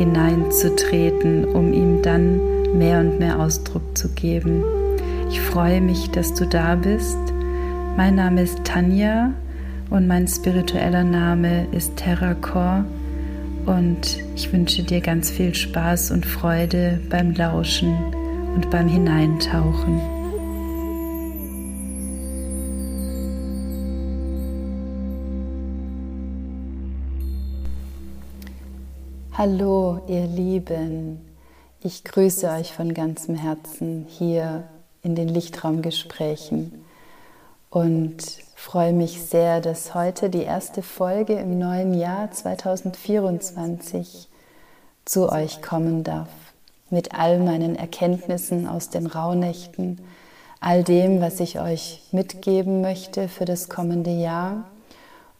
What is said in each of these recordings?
hineinzutreten, um ihm dann mehr und mehr Ausdruck zu geben. Ich freue mich, dass du da bist. Mein Name ist Tanja und mein spiritueller Name ist Terracor und ich wünsche dir ganz viel Spaß und Freude beim Lauschen und beim Hineintauchen. Hallo, ihr Lieben. Ich grüße euch von ganzem Herzen hier in den Lichtraumgesprächen und freue mich sehr, dass heute die erste Folge im neuen Jahr 2024 zu euch kommen darf. Mit all meinen Erkenntnissen aus den Rauhnächten, all dem, was ich euch mitgeben möchte für das kommende Jahr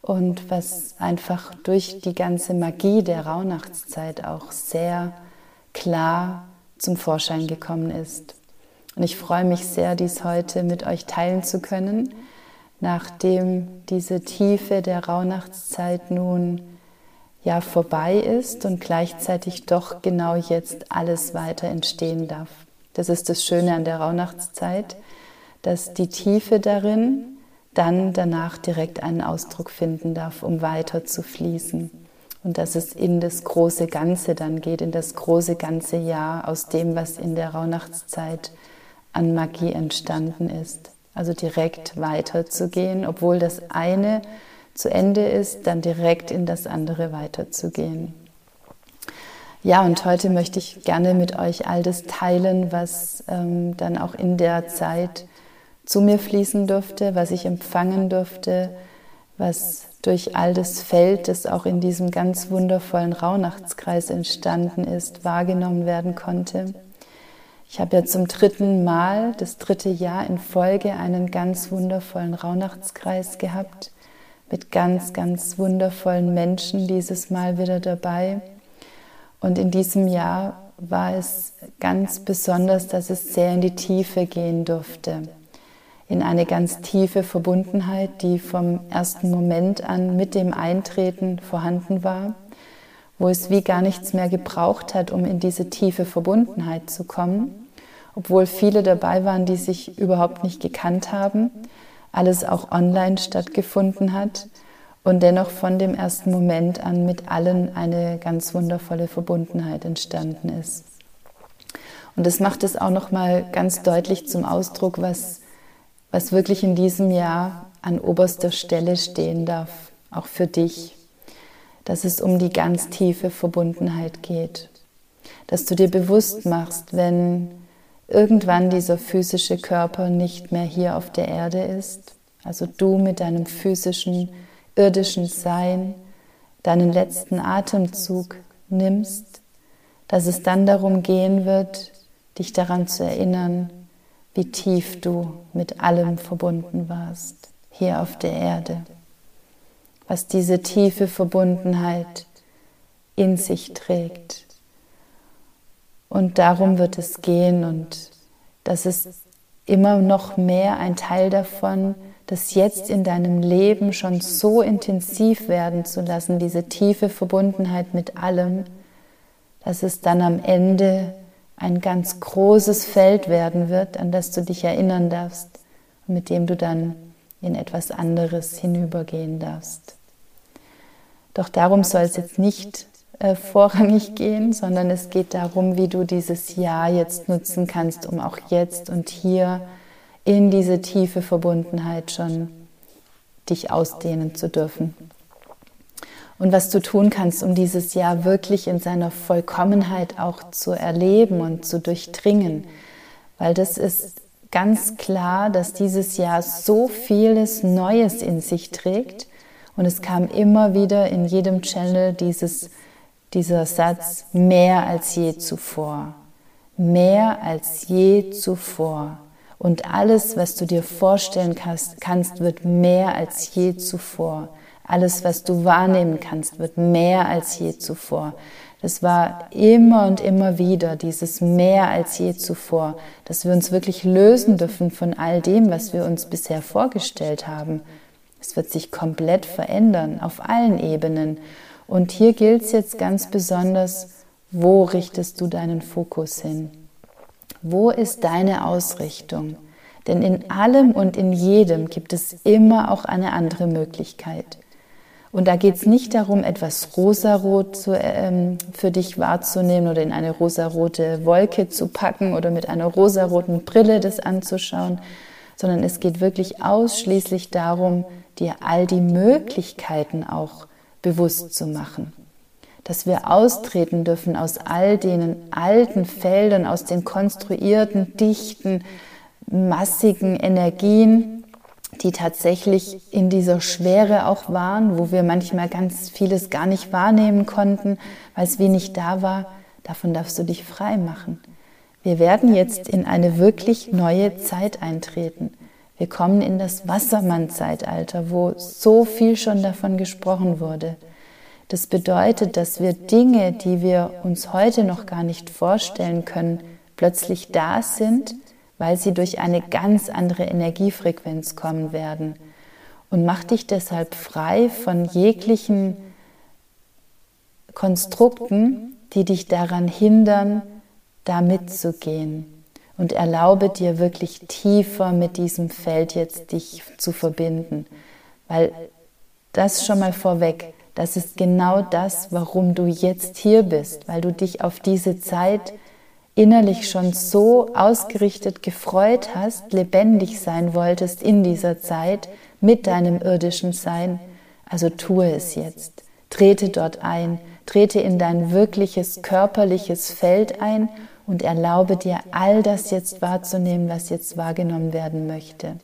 und was einfach durch die ganze Magie der Rauhnachtszeit auch sehr klar zum Vorschein gekommen ist. Und ich freue mich sehr, dies heute mit euch teilen zu können, nachdem diese Tiefe der Rauhnachtszeit nun ja vorbei ist und gleichzeitig doch genau jetzt alles weiter entstehen darf. Das ist das Schöne an der Rauhnachtszeit, dass die Tiefe darin dann danach direkt einen Ausdruck finden darf, um weiter zu fließen. Und dass es in das große Ganze dann geht, in das große ganze Jahr aus dem, was in der Rauhnachtszeit an Magie entstanden ist. Also direkt weiterzugehen, obwohl das eine zu Ende ist, dann direkt in das andere weiterzugehen. Ja, und heute möchte ich gerne mit euch all das teilen, was ähm, dann auch in der Zeit zu mir fließen durfte, was ich empfangen durfte, was durch all das Feld, das auch in diesem ganz wundervollen Rauhnachtskreis entstanden ist, wahrgenommen werden konnte. Ich habe ja zum dritten Mal, das dritte Jahr in Folge, einen ganz wundervollen Rauhnachtskreis gehabt, mit ganz, ganz wundervollen Menschen dieses Mal wieder dabei. Und in diesem Jahr war es ganz besonders, dass es sehr in die Tiefe gehen durfte in eine ganz tiefe Verbundenheit, die vom ersten Moment an mit dem Eintreten vorhanden war, wo es wie gar nichts mehr gebraucht hat, um in diese tiefe Verbundenheit zu kommen, obwohl viele dabei waren, die sich überhaupt nicht gekannt haben, alles auch online stattgefunden hat und dennoch von dem ersten Moment an mit allen eine ganz wundervolle Verbundenheit entstanden ist. Und das macht es auch noch mal ganz deutlich zum Ausdruck, was was wirklich in diesem Jahr an oberster Stelle stehen darf, auch für dich, dass es um die ganz tiefe Verbundenheit geht, dass du dir bewusst machst, wenn irgendwann dieser physische Körper nicht mehr hier auf der Erde ist, also du mit deinem physischen, irdischen Sein deinen letzten Atemzug nimmst, dass es dann darum gehen wird, dich daran zu erinnern, wie tief du mit allem verbunden warst, hier auf der Erde, was diese tiefe Verbundenheit in sich trägt. Und darum wird es gehen und das ist immer noch mehr ein Teil davon, das jetzt in deinem Leben schon so intensiv werden zu lassen, diese tiefe Verbundenheit mit allem, dass es dann am Ende ein ganz großes Feld werden wird, an das du dich erinnern darfst mit dem du dann in etwas anderes hinübergehen darfst. Doch darum soll es jetzt nicht äh, vorrangig gehen, sondern es geht darum, wie du dieses Jahr jetzt nutzen kannst, um auch jetzt und hier in diese tiefe Verbundenheit schon dich ausdehnen zu dürfen und was du tun kannst, um dieses Jahr wirklich in seiner Vollkommenheit auch zu erleben und zu durchdringen. Weil das ist ganz klar, dass dieses Jahr so vieles Neues in sich trägt. Und es kam immer wieder in jedem Channel dieses dieser Satz mehr als je zuvor. Mehr als je zuvor. Und alles, was du dir vorstellen kannst, wird mehr als je zuvor. Alles, was du wahrnehmen kannst, wird mehr als je zuvor. Das war immer und immer wieder dieses mehr als je zuvor, dass wir uns wirklich lösen dürfen von all dem, was wir uns bisher vorgestellt haben. Es wird sich komplett verändern auf allen Ebenen. Und hier gilt es jetzt ganz besonders, wo richtest du deinen Fokus hin? Wo ist deine Ausrichtung? Denn in allem und in jedem gibt es immer auch eine andere Möglichkeit. Und da geht es nicht darum, etwas rosarot zu, ähm, für dich wahrzunehmen oder in eine rosarote Wolke zu packen oder mit einer rosaroten Brille das anzuschauen, sondern es geht wirklich ausschließlich darum, dir all die Möglichkeiten auch bewusst zu machen. Dass wir austreten dürfen aus all den alten Feldern, aus den konstruierten, dichten, massigen Energien, die tatsächlich in dieser Schwere auch waren, wo wir manchmal ganz vieles gar nicht wahrnehmen konnten, weil es wenig da war, davon darfst du dich frei machen. Wir werden jetzt in eine wirklich neue Zeit eintreten. Wir kommen in das Wassermann-Zeitalter, wo so viel schon davon gesprochen wurde. Das bedeutet, dass wir Dinge, die wir uns heute noch gar nicht vorstellen können, plötzlich da sind weil sie durch eine ganz andere Energiefrequenz kommen werden. Und mach dich deshalb frei von jeglichen Konstrukten, die dich daran hindern, da mitzugehen. Und erlaube dir wirklich tiefer mit diesem Feld jetzt dich zu verbinden. Weil das schon mal vorweg, das ist genau das, warum du jetzt hier bist, weil du dich auf diese Zeit innerlich schon so ausgerichtet gefreut hast, lebendig sein wolltest in dieser Zeit mit deinem irdischen Sein, also tue es jetzt. Trete dort ein, trete in dein wirkliches körperliches Feld ein und erlaube dir all das jetzt wahrzunehmen, was jetzt wahrgenommen werden möchte.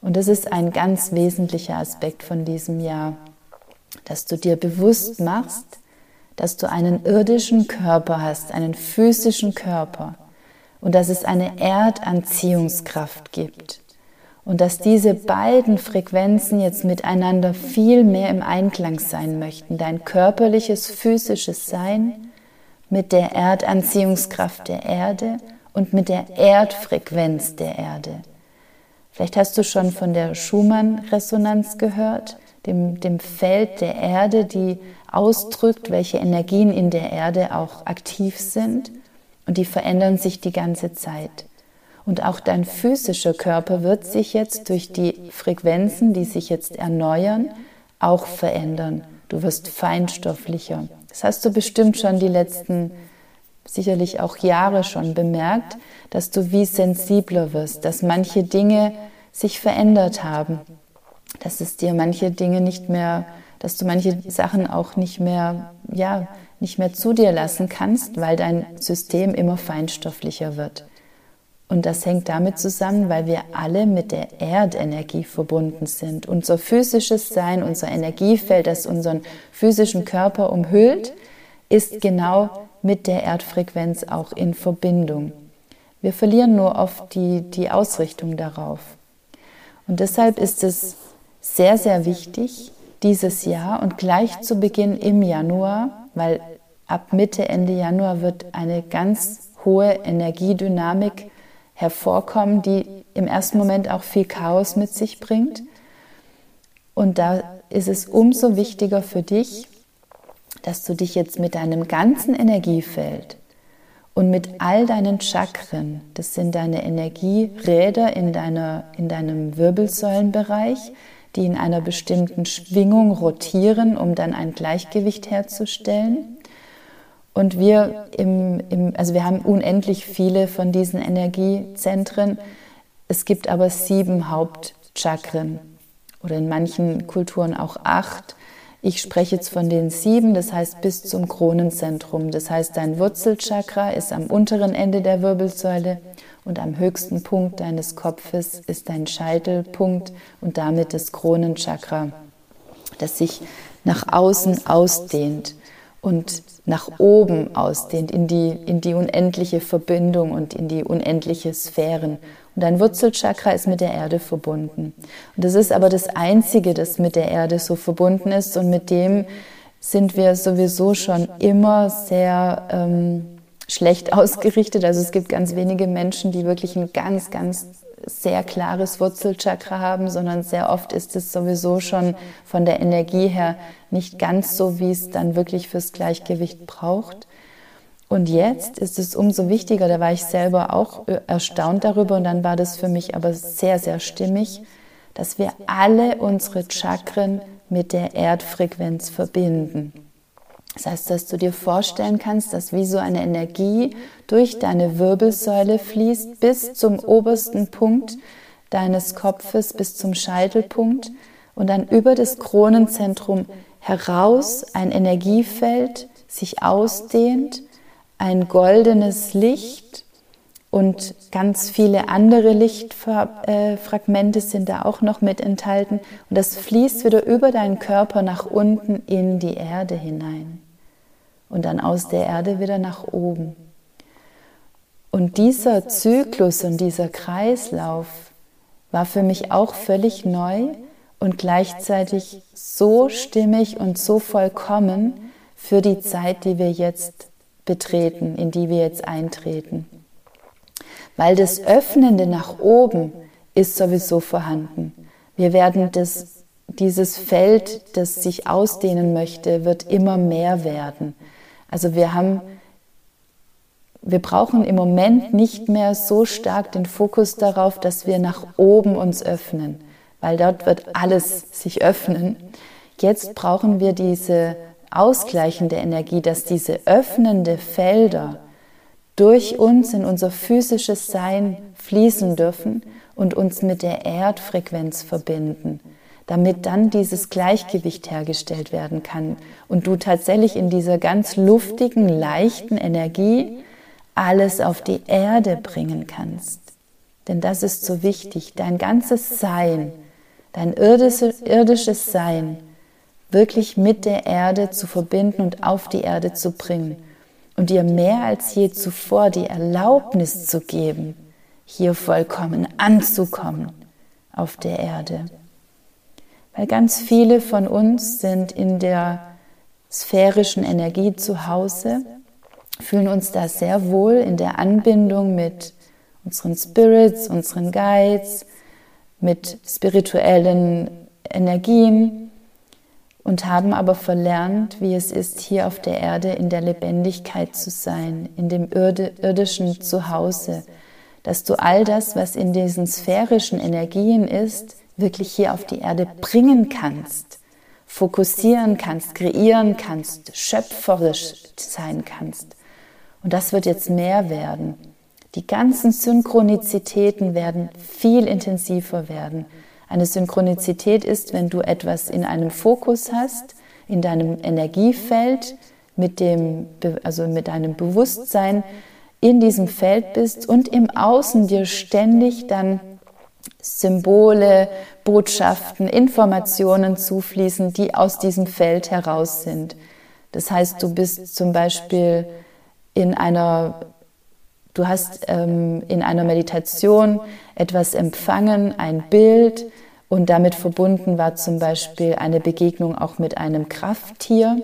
Und das ist ein ganz wesentlicher Aspekt von diesem Jahr, dass du dir bewusst machst, dass du einen irdischen Körper hast, einen physischen Körper und dass es eine Erdanziehungskraft gibt und dass diese beiden Frequenzen jetzt miteinander viel mehr im Einklang sein möchten. Dein körperliches, physisches Sein mit der Erdanziehungskraft der Erde und mit der Erdfrequenz der Erde. Vielleicht hast du schon von der Schumann-Resonanz gehört, dem, dem Feld der Erde, die ausdrückt, welche Energien in der Erde auch aktiv sind und die verändern sich die ganze Zeit. Und auch dein physischer Körper wird sich jetzt durch die Frequenzen, die sich jetzt erneuern, auch verändern. Du wirst feinstofflicher. Das hast du bestimmt schon die letzten, sicherlich auch Jahre schon bemerkt, dass du wie sensibler wirst, dass manche Dinge sich verändert haben, dass es dir manche Dinge nicht mehr dass du manche Sachen auch nicht mehr, ja, nicht mehr zu dir lassen kannst, weil dein System immer feinstofflicher wird. Und das hängt damit zusammen, weil wir alle mit der Erdenergie verbunden sind. Unser physisches Sein, unser Energiefeld, das unseren physischen Körper umhüllt, ist genau mit der Erdfrequenz auch in Verbindung. Wir verlieren nur oft die, die Ausrichtung darauf. Und deshalb ist es sehr, sehr wichtig, dieses Jahr und gleich zu Beginn im Januar, weil ab Mitte, Ende Januar wird eine ganz hohe Energiedynamik hervorkommen, die im ersten Moment auch viel Chaos mit sich bringt. Und da ist es umso wichtiger für dich, dass du dich jetzt mit deinem ganzen Energiefeld und mit all deinen Chakren, das sind deine Energieräder in, deiner, in deinem Wirbelsäulenbereich, die in einer bestimmten Schwingung rotieren, um dann ein Gleichgewicht herzustellen. Und wir, im, im, also wir haben unendlich viele von diesen Energiezentren. Es gibt aber sieben Hauptchakren oder in manchen Kulturen auch acht. Ich spreche jetzt von den sieben, das heißt bis zum Kronenzentrum. Das heißt, dein Wurzelchakra ist am unteren Ende der Wirbelsäule und am höchsten Punkt deines Kopfes ist dein Scheitelpunkt und damit das Kronenchakra, das sich nach außen ausdehnt. und nach oben ausdehnt, in die, in die unendliche Verbindung und in die unendliche Sphären. Und dein Wurzelchakra ist mit der Erde verbunden. Und das ist aber das Einzige, das mit der Erde so verbunden ist und mit dem sind wir sowieso schon immer sehr ähm, schlecht ausgerichtet. Also es gibt ganz wenige Menschen, die wirklich ein ganz, ganz sehr klares Wurzelchakra haben, sondern sehr oft ist es sowieso schon von der Energie her nicht ganz so, wie es dann wirklich fürs Gleichgewicht braucht. Und jetzt ist es umso wichtiger, da war ich selber auch erstaunt darüber und dann war das für mich aber sehr, sehr stimmig, dass wir alle unsere Chakren mit der Erdfrequenz verbinden. Das heißt, dass du dir vorstellen kannst, dass wie so eine Energie durch deine Wirbelsäule fließt bis zum obersten Punkt deines Kopfes, bis zum Scheitelpunkt und dann über das Kronenzentrum heraus ein Energiefeld sich ausdehnt, ein goldenes Licht und ganz viele andere Lichtfragmente sind da auch noch mit enthalten. Und das fließt wieder über deinen Körper nach unten in die Erde hinein und dann aus der Erde wieder nach oben. Und dieser Zyklus und dieser Kreislauf war für mich auch völlig neu und gleichzeitig so stimmig und so vollkommen für die Zeit, die wir jetzt betreten, in die wir jetzt eintreten. Weil das Öffnende nach oben ist sowieso vorhanden. Wir werden das, dieses Feld, das sich ausdehnen möchte, wird immer mehr werden. Also wir haben, wir brauchen im Moment nicht mehr so stark den Fokus darauf, dass wir nach oben uns öffnen, weil dort wird alles sich öffnen. Jetzt brauchen wir diese ausgleichende Energie, dass diese öffnende Felder durch uns in unser physisches Sein fließen dürfen und uns mit der Erdfrequenz verbinden damit dann dieses Gleichgewicht hergestellt werden kann und du tatsächlich in dieser ganz luftigen, leichten Energie alles auf die Erde bringen kannst. Denn das ist so wichtig, dein ganzes Sein, dein irdisches Sein wirklich mit der Erde zu verbinden und auf die Erde zu bringen und dir mehr als je zuvor die Erlaubnis zu geben, hier vollkommen anzukommen auf der Erde. Weil ganz viele von uns sind in der sphärischen Energie zu Hause, fühlen uns da sehr wohl in der Anbindung mit unseren Spirits, unseren Guides, mit spirituellen Energien und haben aber verlernt, wie es ist, hier auf der Erde in der Lebendigkeit zu sein, in dem irdischen Zuhause, dass du all das, was in diesen sphärischen Energien ist, wirklich hier auf die Erde bringen kannst, fokussieren kannst, kreieren kannst, schöpferisch sein kannst. Und das wird jetzt mehr werden. Die ganzen Synchronizitäten werden viel intensiver werden. Eine Synchronizität ist, wenn du etwas in einem Fokus hast, in deinem Energiefeld, mit dem, also mit deinem Bewusstsein in diesem Feld bist und im Außen dir ständig dann Symbole, Botschaften, Informationen zufließen, die aus diesem Feld heraus sind. Das heißt, du bist zum Beispiel in einer, du hast ähm, in einer Meditation etwas empfangen, ein Bild, und damit verbunden war zum Beispiel eine Begegnung auch mit einem Krafttier.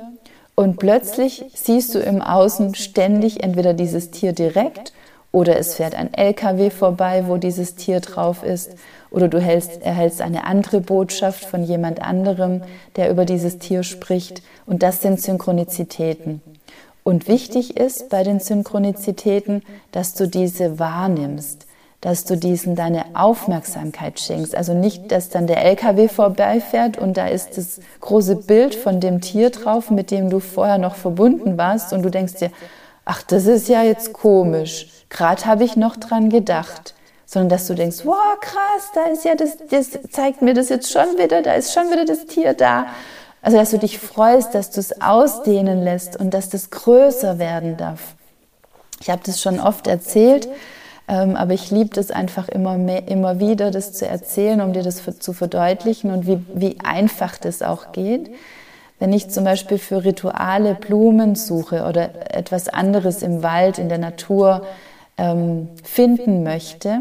Und plötzlich siehst du im Außen ständig entweder dieses Tier direkt oder es fährt ein LKW vorbei, wo dieses Tier drauf ist, oder du hältst, erhältst eine andere Botschaft von jemand anderem, der über dieses Tier spricht. Und das sind Synchronizitäten. Und wichtig ist bei den Synchronizitäten, dass du diese wahrnimmst, dass du diesen deine Aufmerksamkeit schenkst. Also nicht, dass dann der LKW vorbeifährt und da ist das große Bild von dem Tier drauf, mit dem du vorher noch verbunden warst und du denkst dir, ach, das ist ja jetzt komisch gerade habe ich noch dran gedacht, sondern dass du denkst, wow, krass, da ist ja das, das zeigt mir das jetzt schon wieder, da ist schon wieder das Tier da. Also, dass du dich freust, dass du es ausdehnen lässt und dass das größer werden darf. Ich habe das schon oft erzählt, ähm, aber ich liebe das einfach immer, mehr, immer wieder, das zu erzählen, um dir das zu verdeutlichen und wie, wie einfach das auch geht. Wenn ich zum Beispiel für Rituale Blumen suche oder etwas anderes im Wald, in der Natur ähm, finden möchte,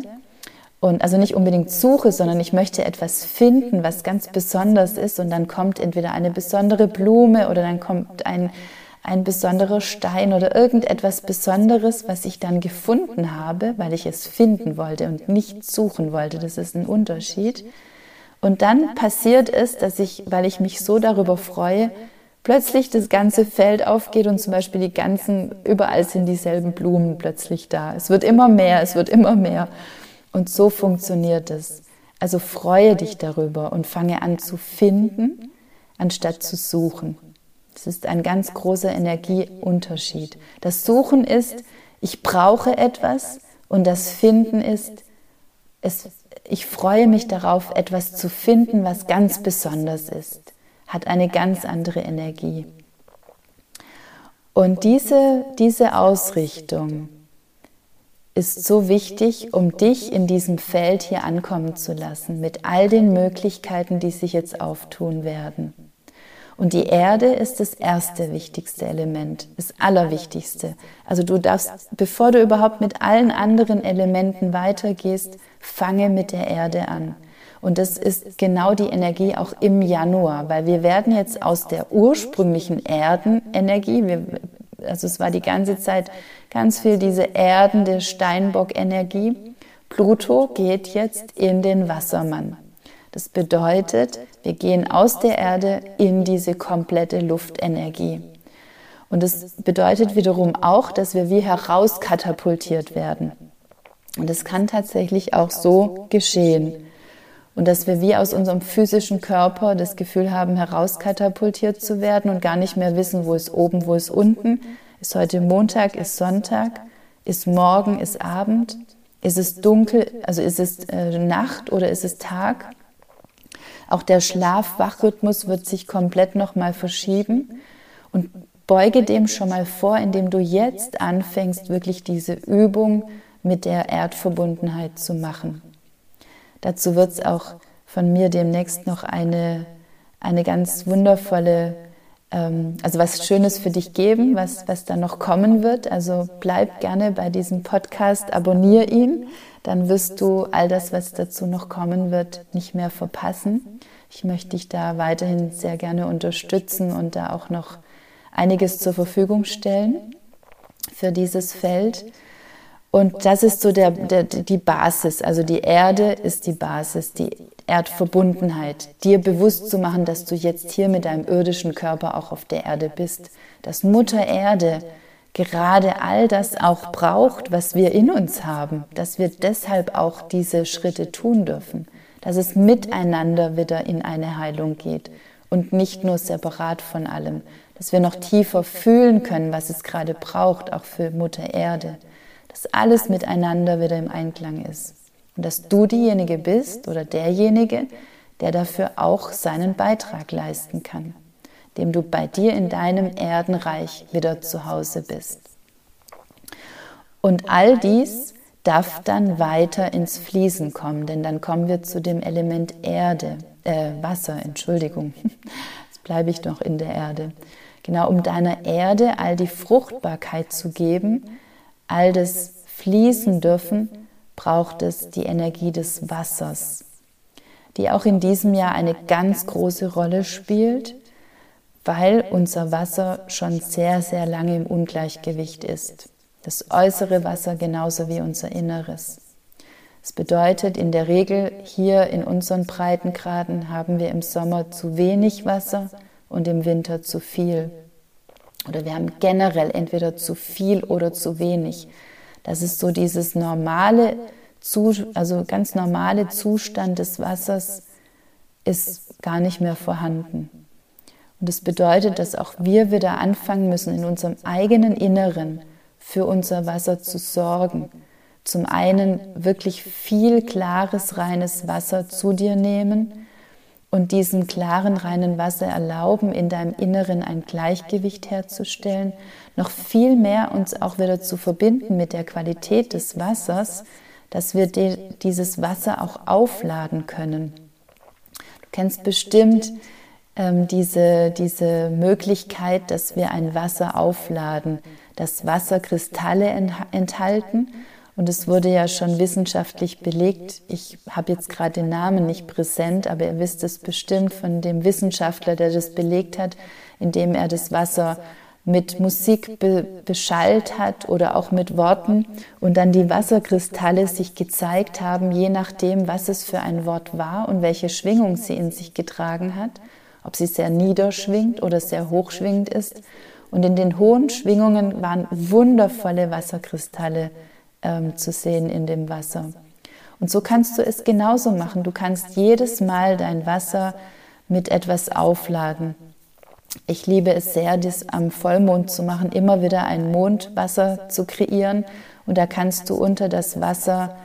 und also nicht unbedingt suche, sondern ich möchte etwas finden, was ganz besonders ist, und dann kommt entweder eine besondere Blume oder dann kommt ein, ein besonderer Stein oder irgendetwas Besonderes, was ich dann gefunden habe, weil ich es finden wollte und nicht suchen wollte. Das ist ein Unterschied. Und dann passiert es, dass ich, weil ich mich so darüber freue, plötzlich das ganze Feld aufgeht und zum Beispiel die ganzen, überall sind dieselben Blumen plötzlich da. Es wird immer mehr, es wird immer mehr. Und so funktioniert es. Also freue dich darüber und fange an zu finden, anstatt zu suchen. Das ist ein ganz großer Energieunterschied. Das Suchen ist, ich brauche etwas und das Finden ist, es ich freue mich darauf, etwas zu finden, was ganz besonders ist, hat eine ganz andere Energie. Und diese, diese Ausrichtung ist so wichtig, um dich in diesem Feld hier ankommen zu lassen, mit all den Möglichkeiten, die sich jetzt auftun werden. Und die Erde ist das erste wichtigste Element, das allerwichtigste. Also du darfst, bevor du überhaupt mit allen anderen Elementen weitergehst, fange mit der Erde an. Und das ist genau die Energie auch im Januar, weil wir werden jetzt aus der ursprünglichen Erdenenergie, wir, also es war die ganze Zeit ganz viel diese erdende Steinbock-Energie. Pluto geht jetzt in den Wassermann. Das bedeutet, wir gehen aus der Erde in diese komplette Luftenergie. Und das bedeutet wiederum auch, dass wir wie herauskatapultiert werden. Und es kann tatsächlich auch so geschehen. Und dass wir wie aus unserem physischen Körper das Gefühl haben, herauskatapultiert zu werden und gar nicht mehr wissen, wo ist oben, wo ist unten. Ist heute Montag, ist Sonntag, ist morgen, ist Abend, ist es dunkel, also ist es äh, Nacht oder ist es Tag? Auch der Schlaf-Wach-Rhythmus wird sich komplett nochmal verschieben. Und beuge dem schon mal vor, indem du jetzt anfängst, wirklich diese Übung mit der Erdverbundenheit zu machen. Dazu wird es auch von mir demnächst noch eine, eine ganz wundervolle, ähm, also was Schönes für dich geben, was, was da noch kommen wird. Also bleib gerne bei diesem Podcast, abonniere ihn dann wirst du all das, was dazu noch kommen wird, nicht mehr verpassen. Ich möchte dich da weiterhin sehr gerne unterstützen und da auch noch einiges zur Verfügung stellen für dieses Feld. Und das ist so der, der, die Basis. Also die Erde ist die Basis, die Erdverbundenheit. Dir bewusst zu machen, dass du jetzt hier mit deinem irdischen Körper auch auf der Erde bist. Dass Mutter Erde gerade all das auch braucht, was wir in uns haben, dass wir deshalb auch diese Schritte tun dürfen, dass es miteinander wieder in eine Heilung geht und nicht nur separat von allem, dass wir noch tiefer fühlen können, was es gerade braucht, auch für Mutter Erde, dass alles miteinander wieder im Einklang ist und dass du diejenige bist oder derjenige, der dafür auch seinen Beitrag leisten kann dem du bei dir in deinem Erdenreich wieder zu Hause bist. Und all dies darf dann weiter ins Fließen kommen, denn dann kommen wir zu dem Element Erde, äh, Wasser, Entschuldigung. Jetzt bleibe ich noch in der Erde. Genau, um deiner Erde all die Fruchtbarkeit zu geben, all das fließen dürfen, braucht es die Energie des Wassers, die auch in diesem Jahr eine ganz große Rolle spielt weil unser Wasser schon sehr, sehr lange im Ungleichgewicht ist. Das äußere Wasser genauso wie unser Inneres. Das bedeutet, in der Regel hier in unseren Breitengraden haben wir im Sommer zu wenig Wasser und im Winter zu viel. Oder wir haben generell entweder zu viel oder zu wenig. Das ist so dieses normale, also ganz normale Zustand des Wassers ist gar nicht mehr vorhanden. Und das bedeutet, dass auch wir wieder anfangen müssen, in unserem eigenen Inneren für unser Wasser zu sorgen. Zum einen wirklich viel klares, reines Wasser zu dir nehmen und diesem klaren, reinen Wasser erlauben, in deinem Inneren ein Gleichgewicht herzustellen, noch viel mehr uns auch wieder zu verbinden mit der Qualität des Wassers, dass wir dieses Wasser auch aufladen können. Du kennst bestimmt ähm, diese, diese Möglichkeit, dass wir ein Wasser aufladen, das Wasserkristalle enthalten. Und es wurde ja schon wissenschaftlich belegt. Ich habe jetzt gerade den Namen nicht präsent, aber ihr wisst es bestimmt von dem Wissenschaftler, der das belegt hat, indem er das Wasser mit Musik be beschallt hat oder auch mit Worten und dann die Wasserkristalle sich gezeigt haben, je nachdem, was es für ein Wort war und welche Schwingung sie in sich getragen hat, ob sie sehr niederschwingt oder sehr hochschwingend ist. Und in den hohen Schwingungen waren wundervolle Wasserkristalle ähm, zu sehen in dem Wasser. Und so kannst du es genauso machen. Du kannst jedes Mal dein Wasser mit etwas aufladen. Ich liebe es sehr, das am Vollmond zu machen, immer wieder ein Mondwasser zu kreieren. Und da kannst du unter das Wasser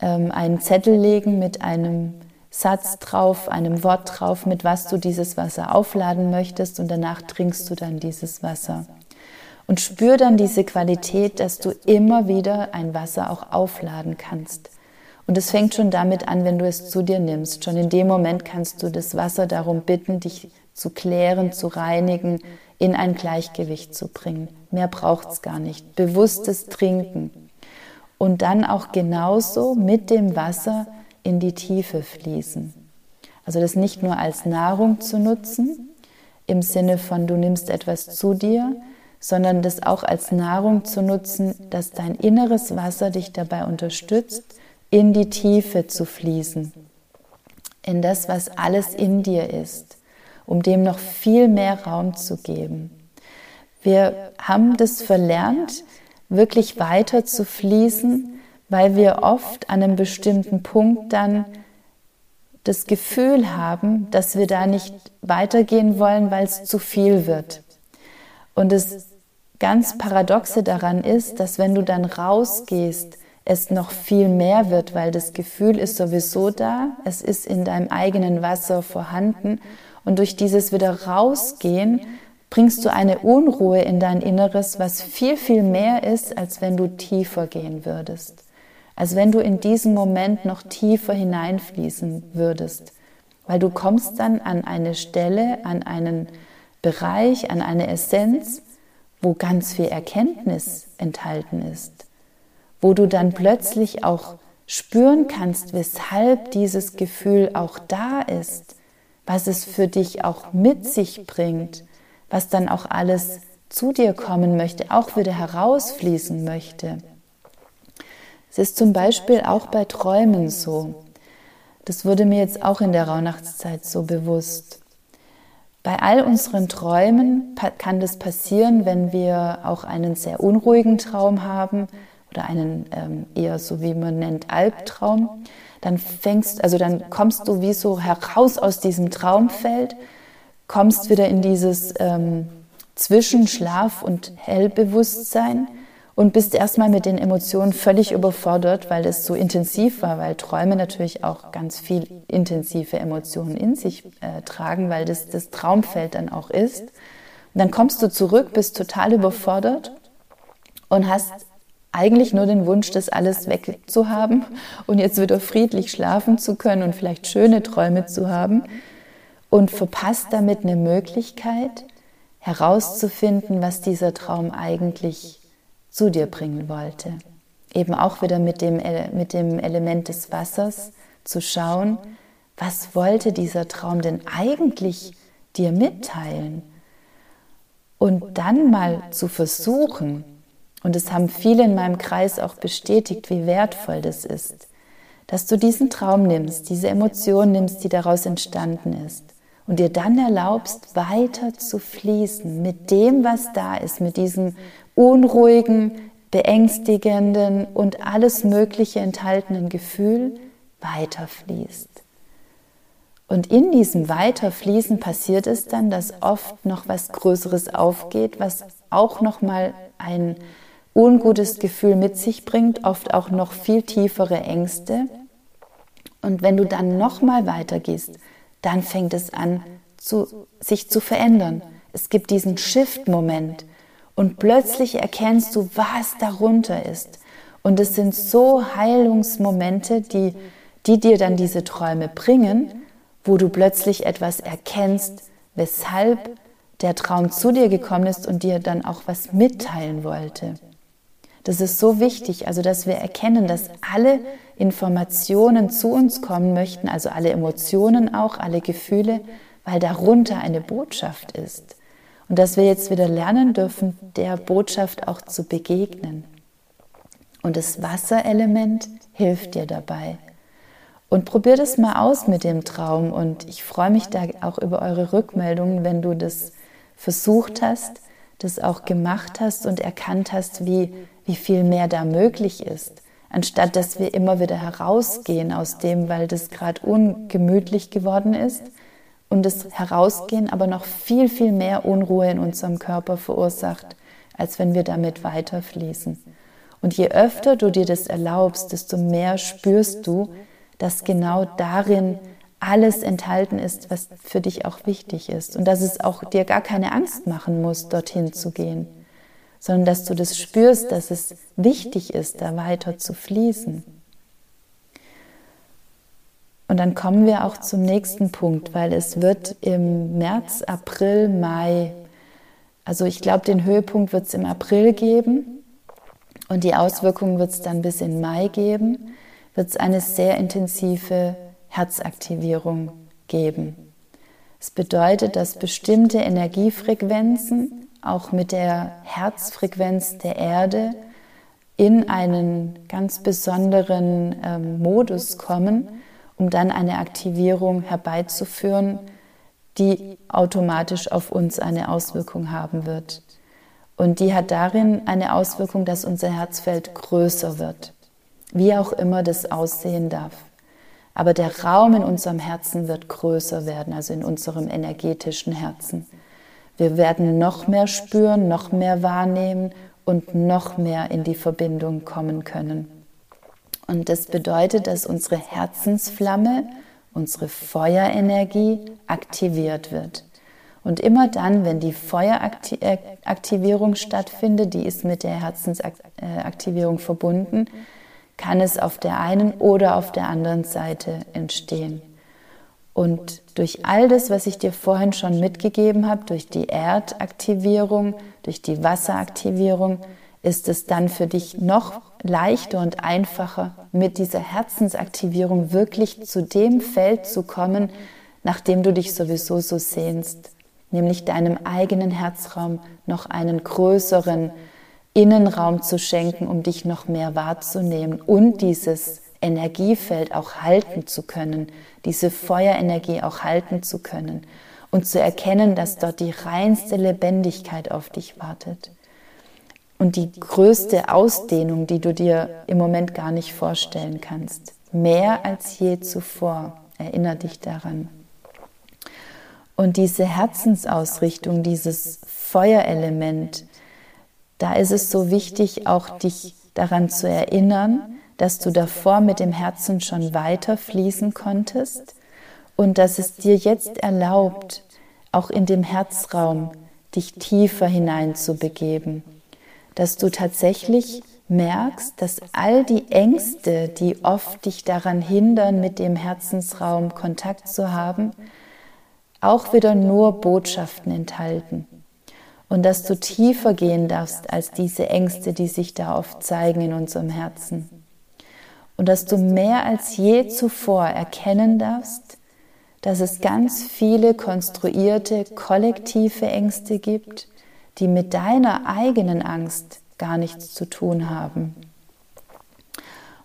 ähm, einen Zettel legen mit einem Satz drauf, einem Wort drauf, mit was du dieses Wasser aufladen möchtest. Und danach trinkst du dann dieses Wasser. Und spür dann diese Qualität, dass du immer wieder ein Wasser auch aufladen kannst. Und es fängt schon damit an, wenn du es zu dir nimmst. Schon in dem Moment kannst du das Wasser darum bitten, dich zu klären, zu reinigen, in ein Gleichgewicht zu bringen. Mehr braucht es gar nicht. Bewusstes Trinken. Und dann auch genauso mit dem Wasser in die Tiefe fließen. Also das nicht nur als Nahrung zu nutzen, im Sinne von du nimmst etwas zu dir, sondern das auch als Nahrung zu nutzen, dass dein inneres Wasser dich dabei unterstützt, in die Tiefe zu fließen, in das, was alles in dir ist um dem noch viel mehr Raum zu geben. Wir haben das verlernt, wirklich weiter zu fließen, weil wir oft an einem bestimmten Punkt dann das Gefühl haben, dass wir da nicht weitergehen wollen, weil es zu viel wird. Und das ganz Paradoxe daran ist, dass wenn du dann rausgehst, es noch viel mehr wird, weil das Gefühl ist sowieso da, es ist in deinem eigenen Wasser vorhanden und durch dieses wieder rausgehen bringst du eine Unruhe in dein Inneres, was viel, viel mehr ist, als wenn du tiefer gehen würdest. Als wenn du in diesem Moment noch tiefer hineinfließen würdest. Weil du kommst dann an eine Stelle, an einen Bereich, an eine Essenz, wo ganz viel Erkenntnis enthalten ist. Wo du dann plötzlich auch spüren kannst, weshalb dieses Gefühl auch da ist was es für dich auch mit sich bringt, was dann auch alles zu dir kommen möchte, auch wieder herausfließen möchte. Es ist zum Beispiel auch bei Träumen so. Das wurde mir jetzt auch in der Rauhnachtszeit so bewusst. Bei all unseren Träumen kann das passieren, wenn wir auch einen sehr unruhigen Traum haben oder einen ähm, eher so wie man nennt Albtraum. Dann fängst, also dann kommst du wie so heraus aus diesem Traumfeld, kommst wieder in dieses ähm, Zwischenschlaf und Hellbewusstsein und bist erstmal mit den Emotionen völlig überfordert, weil es so intensiv war, weil Träume natürlich auch ganz viel intensive Emotionen in sich äh, tragen, weil das das Traumfeld dann auch ist. Und dann kommst du zurück, bist total überfordert und hast eigentlich nur den Wunsch, das alles wegzuhaben und jetzt wieder friedlich schlafen zu können und vielleicht schöne Träume zu haben und verpasst damit eine Möglichkeit herauszufinden, was dieser Traum eigentlich zu dir bringen wollte. Eben auch wieder mit dem, mit dem Element des Wassers zu schauen, was wollte dieser Traum denn eigentlich dir mitteilen? Und dann mal zu versuchen, und es haben viele in meinem Kreis auch bestätigt, wie wertvoll das ist, dass du diesen Traum nimmst, diese Emotion nimmst, die daraus entstanden ist und dir dann erlaubst, weiter zu fließen mit dem, was da ist, mit diesem unruhigen, beängstigenden und alles Mögliche enthaltenen Gefühl weiterfließt. Und in diesem Weiterfließen passiert es dann, dass oft noch was Größeres aufgeht, was auch noch mal ein ungutes Gefühl mit sich bringt, oft auch noch viel tiefere Ängste. Und wenn du dann nochmal weitergehst, dann fängt es an, zu, sich zu verändern. Es gibt diesen Shift-Moment und plötzlich erkennst du, was darunter ist. Und es sind so Heilungsmomente, die, die dir dann diese Träume bringen, wo du plötzlich etwas erkennst, weshalb der Traum zu dir gekommen ist und dir dann auch was mitteilen wollte. Das ist so wichtig, also dass wir erkennen, dass alle Informationen zu uns kommen möchten, also alle Emotionen auch, alle Gefühle, weil darunter eine Botschaft ist. Und dass wir jetzt wieder lernen dürfen, der Botschaft auch zu begegnen. Und das Wasserelement hilft dir dabei. Und probier das mal aus mit dem Traum. Und ich freue mich da auch über eure Rückmeldungen, wenn du das versucht hast, das auch gemacht hast und erkannt hast, wie, wie viel mehr da möglich ist. Anstatt dass wir immer wieder herausgehen aus dem, weil das gerade ungemütlich geworden ist und das Herausgehen aber noch viel, viel mehr Unruhe in unserem Körper verursacht, als wenn wir damit weiterfließen. Und je öfter du dir das erlaubst, desto mehr spürst du, dass genau darin alles enthalten ist, was für dich auch wichtig ist. Und dass es auch dir gar keine Angst machen muss, dorthin zu gehen, sondern dass du das spürst, dass es wichtig ist, da weiter zu fließen. Und dann kommen wir auch zum nächsten Punkt, weil es wird im März, April, Mai, also ich glaube, den Höhepunkt wird es im April geben und die Auswirkungen wird es dann bis in Mai geben, wird es eine sehr intensive Herzaktivierung geben. Es bedeutet, dass bestimmte Energiefrequenzen auch mit der Herzfrequenz der Erde in einen ganz besonderen ähm, Modus kommen, um dann eine Aktivierung herbeizuführen, die automatisch auf uns eine Auswirkung haben wird. Und die hat darin eine Auswirkung, dass unser Herzfeld größer wird, wie auch immer das aussehen darf. Aber der Raum in unserem Herzen wird größer werden, also in unserem energetischen Herzen. Wir werden noch mehr spüren, noch mehr wahrnehmen und noch mehr in die Verbindung kommen können. Und das bedeutet, dass unsere Herzensflamme, unsere Feuerenergie aktiviert wird. Und immer dann, wenn die Feueraktivierung stattfindet, die ist mit der Herzensaktivierung verbunden, kann es auf der einen oder auf der anderen Seite entstehen. Und durch all das, was ich dir vorhin schon mitgegeben habe, durch die Erdaktivierung, durch die Wasseraktivierung, ist es dann für dich noch leichter und einfacher, mit dieser Herzensaktivierung wirklich zu dem Feld zu kommen, nach dem du dich sowieso so sehnst, nämlich deinem eigenen Herzraum noch einen größeren, Innenraum zu schenken, um dich noch mehr wahrzunehmen und dieses Energiefeld auch halten zu können, diese Feuerenergie auch halten zu können und zu erkennen, dass dort die reinste Lebendigkeit auf dich wartet und die größte Ausdehnung, die du dir im Moment gar nicht vorstellen kannst. Mehr als je zuvor. Erinner dich daran. Und diese Herzensausrichtung, dieses Feuerelement, da ist es so wichtig, auch dich daran zu erinnern, dass du davor mit dem Herzen schon weiter fließen konntest und dass es dir jetzt erlaubt, auch in dem Herzraum dich tiefer hineinzubegeben, dass du tatsächlich merkst, dass all die Ängste, die oft dich daran hindern, mit dem Herzensraum Kontakt zu haben, auch wieder nur Botschaften enthalten und dass du tiefer gehen darfst als diese Ängste, die sich da oft zeigen in unserem Herzen. Und dass du mehr als je zuvor erkennen darfst, dass es ganz viele konstruierte kollektive Ängste gibt, die mit deiner eigenen Angst gar nichts zu tun haben.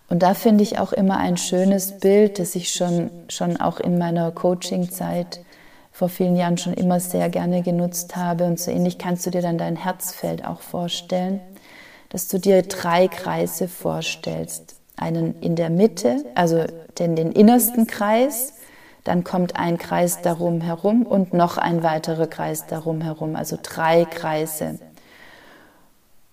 Und da finde ich auch immer ein schönes Bild, das ich schon, schon auch in meiner Coaching-Zeit vor vielen Jahren schon immer sehr gerne genutzt habe. Und so ähnlich kannst du dir dann dein Herzfeld auch vorstellen, dass du dir drei Kreise vorstellst. Einen in der Mitte, also den, den innersten Kreis, dann kommt ein Kreis darum herum und noch ein weiterer Kreis darum herum, also drei Kreise.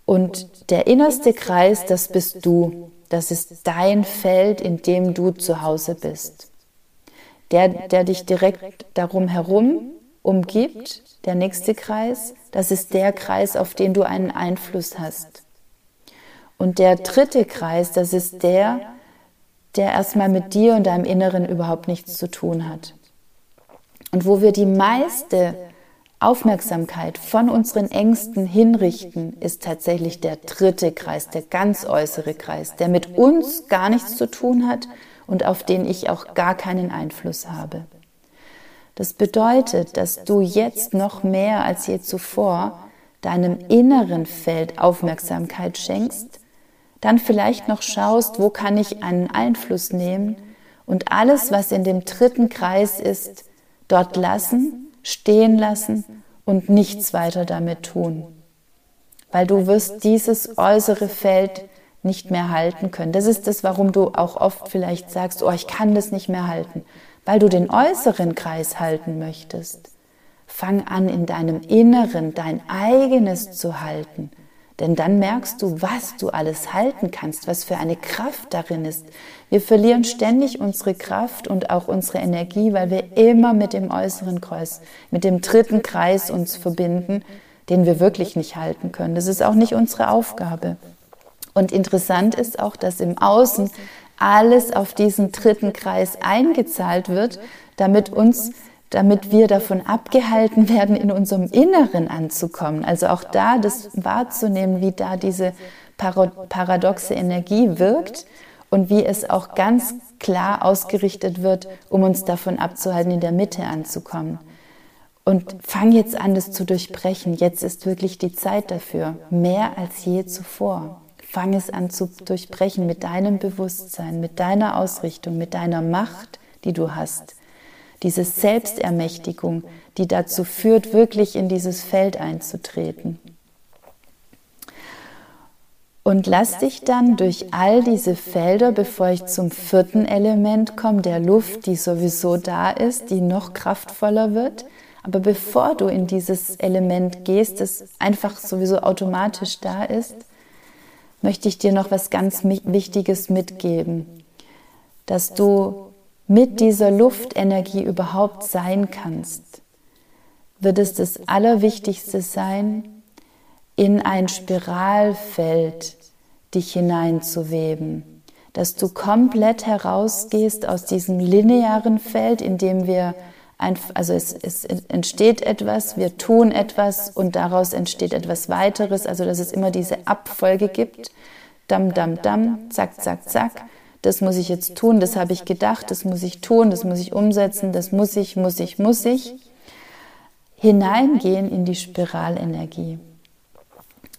Und der innerste Kreis, das bist du. Das ist dein Feld, in dem du zu Hause bist der, der dich direkt darum herum umgibt, der nächste Kreis, das ist der Kreis, auf den du einen Einfluss hast. Und der dritte Kreis, das ist der, der erstmal mit dir und deinem Inneren überhaupt nichts zu tun hat. Und wo wir die meiste Aufmerksamkeit von unseren Ängsten hinrichten, ist tatsächlich der dritte Kreis, der ganz äußere Kreis, der mit uns gar nichts zu tun hat und auf den ich auch gar keinen Einfluss habe. Das bedeutet, dass du jetzt noch mehr als je zuvor deinem inneren Feld Aufmerksamkeit schenkst, dann vielleicht noch schaust, wo kann ich einen Einfluss nehmen und alles, was in dem dritten Kreis ist, dort lassen, stehen lassen und nichts weiter damit tun. Weil du wirst dieses äußere Feld nicht mehr halten können. Das ist das, warum du auch oft vielleicht sagst, oh, ich kann das nicht mehr halten, weil du den äußeren Kreis halten möchtest. Fang an, in deinem Inneren dein eigenes zu halten. Denn dann merkst du, was du alles halten kannst, was für eine Kraft darin ist. Wir verlieren ständig unsere Kraft und auch unsere Energie, weil wir immer mit dem äußeren Kreis, mit dem dritten Kreis uns verbinden, den wir wirklich nicht halten können. Das ist auch nicht unsere Aufgabe. Und interessant ist auch, dass im Außen alles auf diesen dritten Kreis eingezahlt wird, damit uns damit wir davon abgehalten werden, in unserem Inneren anzukommen. Also auch da das wahrzunehmen, wie da diese paradoxe Energie wirkt und wie es auch ganz klar ausgerichtet wird, um uns davon abzuhalten, in der Mitte anzukommen. Und fang jetzt an, das zu durchbrechen. Jetzt ist wirklich die Zeit dafür, mehr als je zuvor. Fang es an zu durchbrechen mit deinem Bewusstsein, mit deiner Ausrichtung, mit deiner Macht, die du hast. Diese Selbstermächtigung, die dazu führt, wirklich in dieses Feld einzutreten. Und lass dich dann durch all diese Felder, bevor ich zum vierten Element komme, der Luft, die sowieso da ist, die noch kraftvoller wird, aber bevor du in dieses Element gehst, das einfach sowieso automatisch da ist, möchte ich dir noch was ganz Wichtiges mitgeben, dass du mit dieser Luftenergie überhaupt sein kannst, wird es das Allerwichtigste sein, in ein Spiralfeld dich hineinzuweben, dass du komplett herausgehst aus diesem linearen Feld, in dem wir also es, es, entsteht etwas, wir tun etwas und daraus entsteht etwas weiteres, also dass es immer diese Abfolge gibt, dam, dam, dam, zack, zack, zack, das muss ich jetzt tun, das habe ich gedacht, das muss ich tun, das muss ich umsetzen, das muss ich, muss ich, muss ich, hineingehen in die Spiralenergie.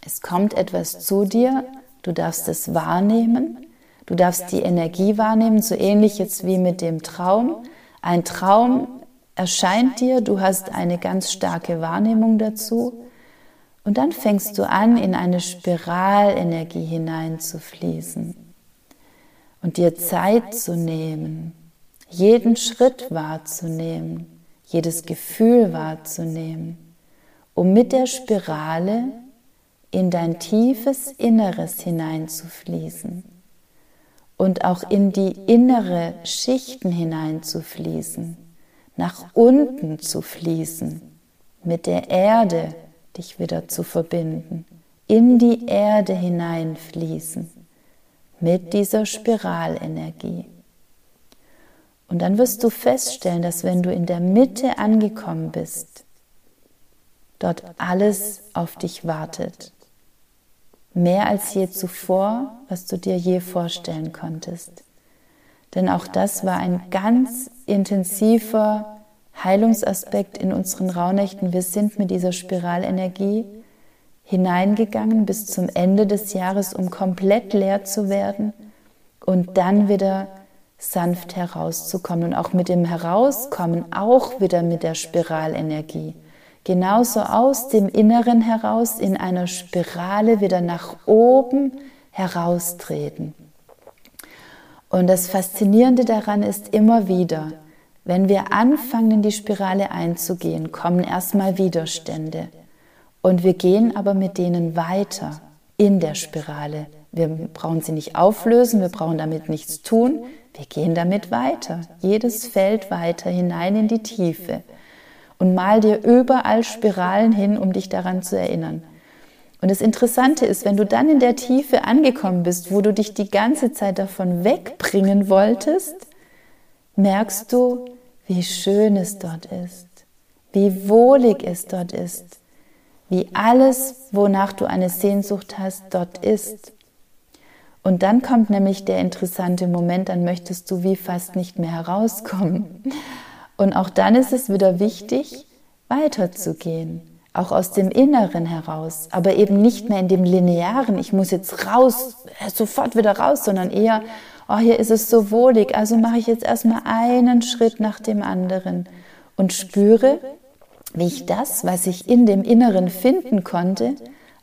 Es kommt etwas zu dir, du darfst es wahrnehmen, du darfst die Energie wahrnehmen, so ähnlich jetzt wie mit dem Traum. Ein Traum erscheint dir, du hast eine ganz starke Wahrnehmung dazu und dann fängst du an, in eine Spiralenergie hineinzufließen und dir Zeit zu nehmen, jeden Schritt wahrzunehmen, jedes Gefühl wahrzunehmen, um mit der Spirale in dein tiefes Inneres hineinzufließen und auch in die innere Schichten hineinzufließen nach unten zu fließen, mit der Erde dich wieder zu verbinden, in die Erde hineinfließen, mit dieser Spiralenergie. Und dann wirst du feststellen, dass wenn du in der Mitte angekommen bist, dort alles auf dich wartet. Mehr als je zuvor, was du dir je vorstellen konntest. Denn auch das war ein ganz intensiver Heilungsaspekt in unseren Rauhnächten. Wir sind mit dieser Spiralenergie hineingegangen bis zum Ende des Jahres, um komplett leer zu werden und dann wieder sanft herauszukommen und auch mit dem Herauskommen auch wieder mit der Spiralenergie. Genauso aus dem Inneren heraus in einer Spirale wieder nach oben heraustreten. Und das Faszinierende daran ist immer wieder, wenn wir anfangen, in die Spirale einzugehen, kommen erstmal Widerstände. Und wir gehen aber mit denen weiter in der Spirale. Wir brauchen sie nicht auflösen, wir brauchen damit nichts tun, wir gehen damit weiter. Jedes Feld weiter hinein in die Tiefe. Und mal dir überall Spiralen hin, um dich daran zu erinnern. Und das Interessante ist, wenn du dann in der Tiefe angekommen bist, wo du dich die ganze Zeit davon wegbringen wolltest, merkst du, wie schön es dort ist, wie wohlig es dort ist, wie alles, wonach du eine Sehnsucht hast, dort ist. Und dann kommt nämlich der interessante Moment, dann möchtest du wie fast nicht mehr herauskommen. Und auch dann ist es wieder wichtig, weiterzugehen, auch aus dem Inneren heraus, aber eben nicht mehr in dem linearen, ich muss jetzt raus, äh, sofort wieder raus, sondern eher, oh, hier ist es so wohlig, also mache ich jetzt erstmal einen Schritt nach dem anderen und spüre, wie ich das, was ich in dem Inneren finden konnte,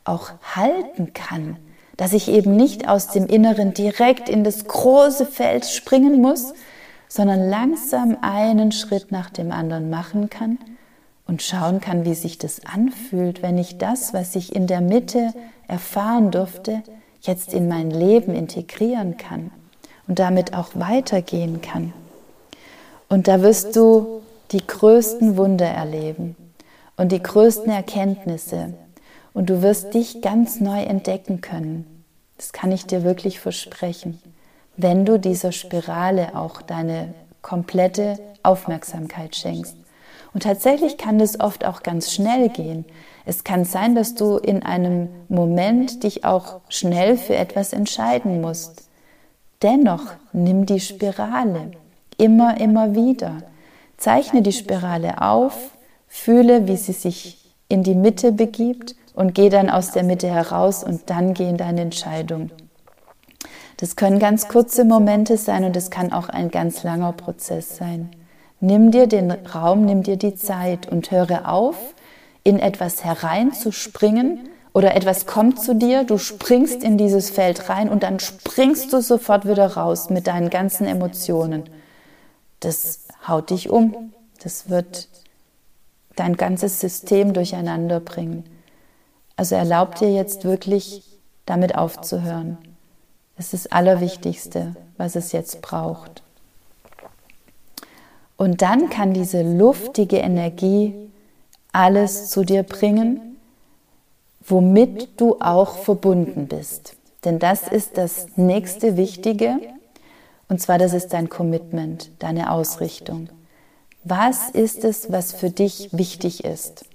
auch halten kann. Dass ich eben nicht aus dem Inneren direkt in das große Feld springen muss, sondern langsam einen Schritt nach dem anderen machen kann und schauen kann, wie sich das anfühlt, wenn ich das, was ich in der Mitte erfahren durfte, jetzt in mein Leben integrieren kann und damit auch weitergehen kann. Und da wirst du die größten Wunder erleben und die größten Erkenntnisse und du wirst dich ganz neu entdecken können. Das kann ich dir wirklich versprechen, wenn du dieser Spirale auch deine komplette Aufmerksamkeit schenkst. Und tatsächlich kann das oft auch ganz schnell gehen. Es kann sein, dass du in einem Moment dich auch schnell für etwas entscheiden musst. Dennoch nimm die Spirale immer, immer wieder. Zeichne die Spirale auf, fühle, wie sie sich in die Mitte begibt und geh dann aus der Mitte heraus und dann geh in deine Entscheidung. Das können ganz kurze Momente sein und es kann auch ein ganz langer Prozess sein. Nimm dir den Raum, nimm dir die Zeit und höre auf, in etwas hereinzuspringen oder etwas kommt zu dir, du springst in dieses Feld rein und dann springst du sofort wieder raus mit deinen ganzen Emotionen. Das haut dich um. Das wird dein ganzes System durcheinander bringen. Also erlaub dir jetzt wirklich damit aufzuhören. Es ist das Allerwichtigste, was es jetzt braucht. Und dann kann diese luftige Energie alles zu dir bringen, womit du auch verbunden bist. Denn das ist das nächste Wichtige. Und zwar, das ist dein Commitment, deine Ausrichtung. Was ist es, was für dich wichtig ist?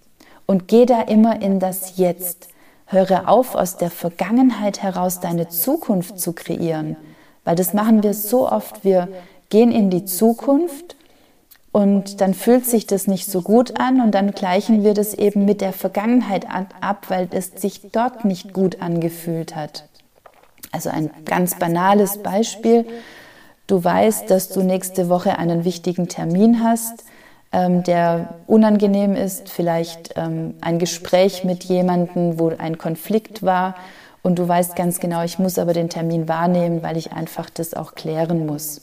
Und geh da immer in das Jetzt. Höre auf, aus der Vergangenheit heraus deine Zukunft zu kreieren. Weil das machen wir so oft. Wir gehen in die Zukunft und dann fühlt sich das nicht so gut an und dann gleichen wir das eben mit der Vergangenheit ab, weil es sich dort nicht gut angefühlt hat. Also ein ganz banales Beispiel. Du weißt, dass du nächste Woche einen wichtigen Termin hast, ähm, der unangenehm ist, vielleicht ähm, ein Gespräch mit jemandem, wo ein Konflikt war und du weißt ganz genau, ich muss aber den Termin wahrnehmen, weil ich einfach das auch klären muss.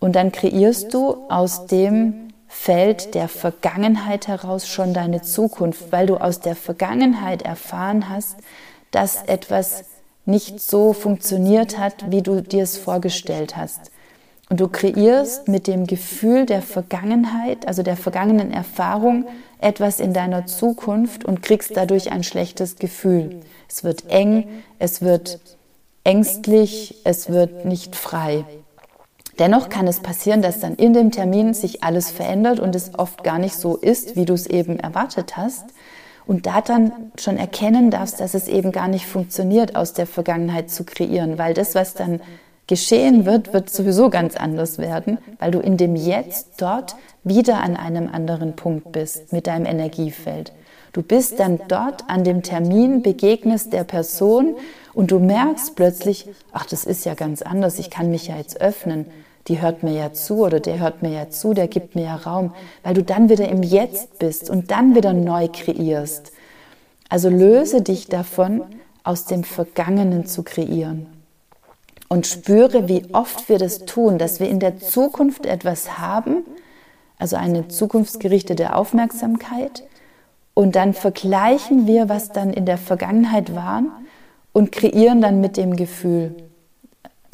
Und dann kreierst du aus dem Feld der Vergangenheit heraus schon deine Zukunft, weil du aus der Vergangenheit erfahren hast, dass etwas nicht so funktioniert hat, wie du dir es vorgestellt hast. Und du kreierst mit dem Gefühl der Vergangenheit, also der vergangenen Erfahrung, etwas in deiner Zukunft und kriegst dadurch ein schlechtes Gefühl. Es wird eng, es wird ängstlich, es wird nicht frei. Dennoch kann es passieren, dass dann in dem Termin sich alles verändert und es oft gar nicht so ist, wie du es eben erwartet hast. Und da dann schon erkennen darfst, dass es eben gar nicht funktioniert, aus der Vergangenheit zu kreieren, weil das, was dann geschehen wird, wird sowieso ganz anders werden, weil du in dem Jetzt dort wieder an einem anderen Punkt bist mit deinem Energiefeld. Du bist dann dort an dem Termin, begegnest der Person und du merkst plötzlich, ach, das ist ja ganz anders, ich kann mich ja jetzt öffnen die hört mir ja zu oder der hört mir ja zu, der gibt mir ja Raum, weil du dann wieder im Jetzt bist und dann wieder neu kreierst. Also löse dich davon, aus dem Vergangenen zu kreieren. Und spüre, wie oft wir das tun, dass wir in der Zukunft etwas haben, also eine zukunftsgerichtete Aufmerksamkeit, und dann vergleichen wir, was dann in der Vergangenheit war und kreieren dann mit dem Gefühl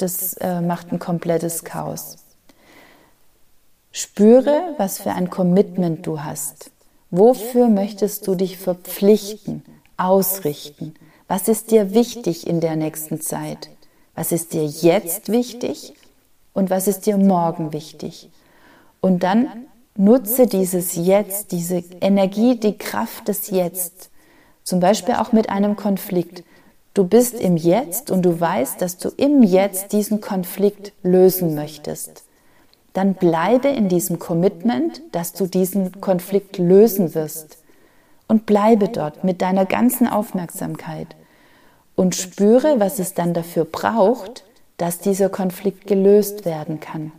das äh, macht ein komplettes Chaos. Spüre, was für ein Commitment du hast. Wofür möchtest du dich verpflichten, ausrichten? Was ist dir wichtig in der nächsten Zeit? Was ist dir jetzt wichtig und was ist dir morgen wichtig? Und dann nutze dieses Jetzt, diese Energie, die Kraft des Jetzt. Zum Beispiel auch mit einem Konflikt. Du bist im Jetzt und du weißt, dass du im Jetzt diesen Konflikt lösen möchtest. Dann bleibe in diesem Commitment, dass du diesen Konflikt lösen wirst. Und bleibe dort mit deiner ganzen Aufmerksamkeit. Und spüre, was es dann dafür braucht, dass dieser Konflikt gelöst werden kann.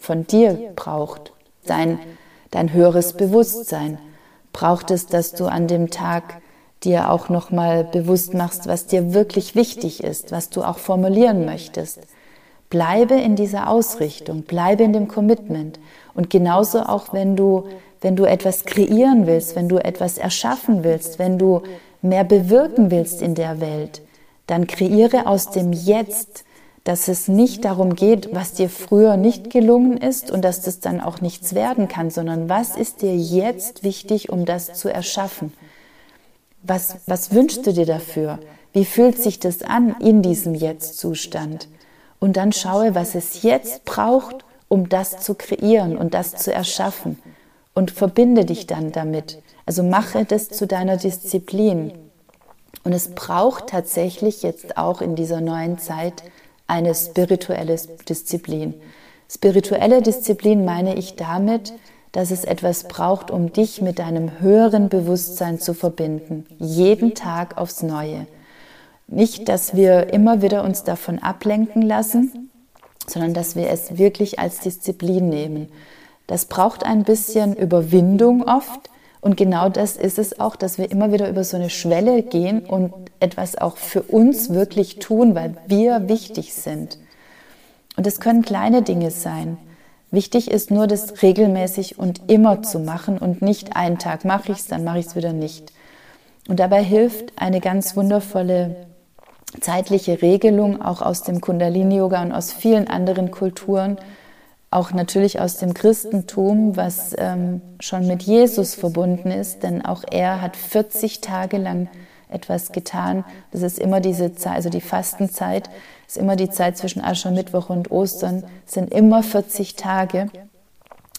Von dir braucht. Dein, dein höheres Bewusstsein. Braucht es, dass du an dem Tag dir auch nochmal bewusst machst, was dir wirklich wichtig ist, was du auch formulieren möchtest. Bleibe in dieser Ausrichtung, bleibe in dem Commitment. Und genauso auch, wenn du, wenn du etwas kreieren willst, wenn du etwas erschaffen willst, wenn du mehr bewirken willst in der Welt, dann kreiere aus dem Jetzt, dass es nicht darum geht, was dir früher nicht gelungen ist und dass das dann auch nichts werden kann, sondern was ist dir jetzt wichtig, um das zu erschaffen. Was, was wünschst du dir dafür? Wie fühlt sich das an in diesem Jetzt-Zustand? Und dann schaue, was es jetzt braucht, um das zu kreieren und das zu erschaffen. Und verbinde dich dann damit. Also mache das zu deiner Disziplin. Und es braucht tatsächlich jetzt auch in dieser neuen Zeit eine spirituelle Disziplin. Spirituelle Disziplin meine ich damit, dass es etwas braucht, um dich mit deinem höheren Bewusstsein zu verbinden. Jeden Tag aufs Neue. Nicht, dass wir immer wieder uns davon ablenken lassen, sondern dass wir es wirklich als Disziplin nehmen. Das braucht ein bisschen Überwindung oft. Und genau das ist es auch, dass wir immer wieder über so eine Schwelle gehen und etwas auch für uns wirklich tun, weil wir wichtig sind. Und es können kleine Dinge sein. Wichtig ist nur, das regelmäßig und immer zu machen und nicht einen Tag mache ich es, dann mache ich es wieder nicht. Und dabei hilft eine ganz wundervolle zeitliche Regelung auch aus dem Kundalini-Yoga und aus vielen anderen Kulturen, auch natürlich aus dem Christentum, was ähm, schon mit Jesus verbunden ist, denn auch er hat 40 Tage lang etwas getan. Das ist immer diese Zeit, also die Fastenzeit, ist immer die Zeit zwischen Aschermittwoch und Ostern, sind immer 40 Tage,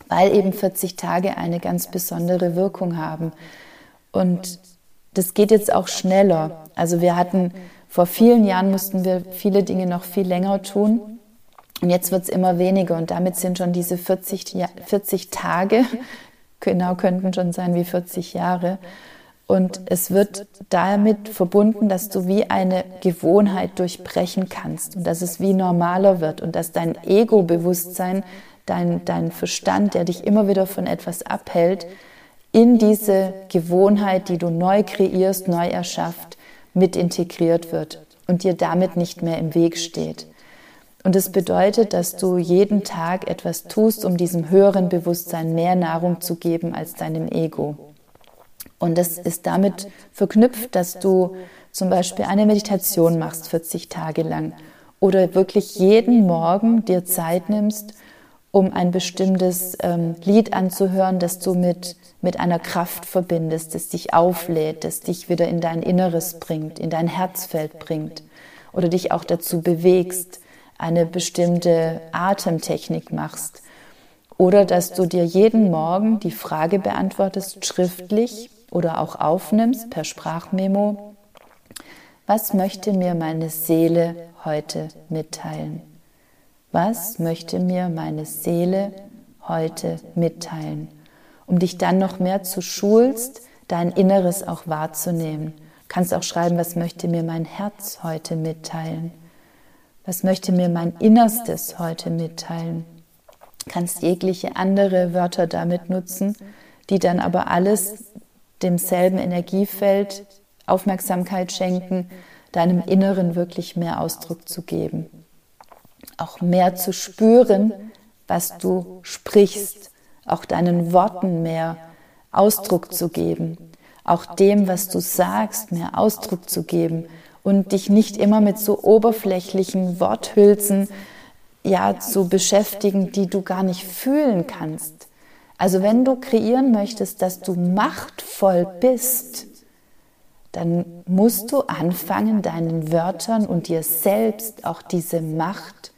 weil eben 40 Tage eine ganz besondere Wirkung haben. Und das geht jetzt auch schneller. Also wir hatten vor vielen Jahren mussten wir viele Dinge noch viel länger tun. Und jetzt wird es immer weniger und damit sind schon diese 40, 40 Tage, genau könnten schon sein wie 40 Jahre, und es wird damit verbunden, dass du wie eine Gewohnheit durchbrechen kannst und dass es wie normaler wird und dass dein Ego-Bewusstsein, dein, dein Verstand, der dich immer wieder von etwas abhält, in diese Gewohnheit, die du neu kreierst, neu erschafft, mit integriert wird und dir damit nicht mehr im Weg steht. Und es bedeutet, dass du jeden Tag etwas tust, um diesem höheren Bewusstsein mehr Nahrung zu geben als deinem Ego. Und das ist damit verknüpft, dass du zum Beispiel eine Meditation machst, 40 Tage lang, oder wirklich jeden Morgen dir Zeit nimmst, um ein bestimmtes ähm, Lied anzuhören, das du mit, mit einer Kraft verbindest, das dich auflädt, das dich wieder in dein Inneres bringt, in dein Herzfeld bringt oder dich auch dazu bewegst, eine bestimmte Atemtechnik machst. Oder dass du dir jeden Morgen die Frage beantwortest, schriftlich, oder auch aufnimmst per Sprachmemo, was möchte mir meine Seele heute mitteilen? Was möchte mir meine Seele heute mitteilen? Um dich dann noch mehr zu schulst, dein Inneres auch wahrzunehmen. Du kannst auch schreiben, was möchte mir mein Herz heute mitteilen? Was möchte mir mein Innerstes heute mitteilen? Kannst jegliche andere Wörter damit nutzen, die dann aber alles demselben Energiefeld Aufmerksamkeit schenken, deinem Inneren wirklich mehr Ausdruck zu geben. Auch mehr zu spüren, was du sprichst, auch deinen Worten mehr Ausdruck zu geben, auch dem, was du sagst, mehr Ausdruck zu geben und dich nicht immer mit so oberflächlichen Worthülsen ja zu beschäftigen, die du gar nicht fühlen kannst. Also wenn du kreieren möchtest, dass du machtvoll bist, dann musst du anfangen, deinen Wörtern und dir selbst auch diese Macht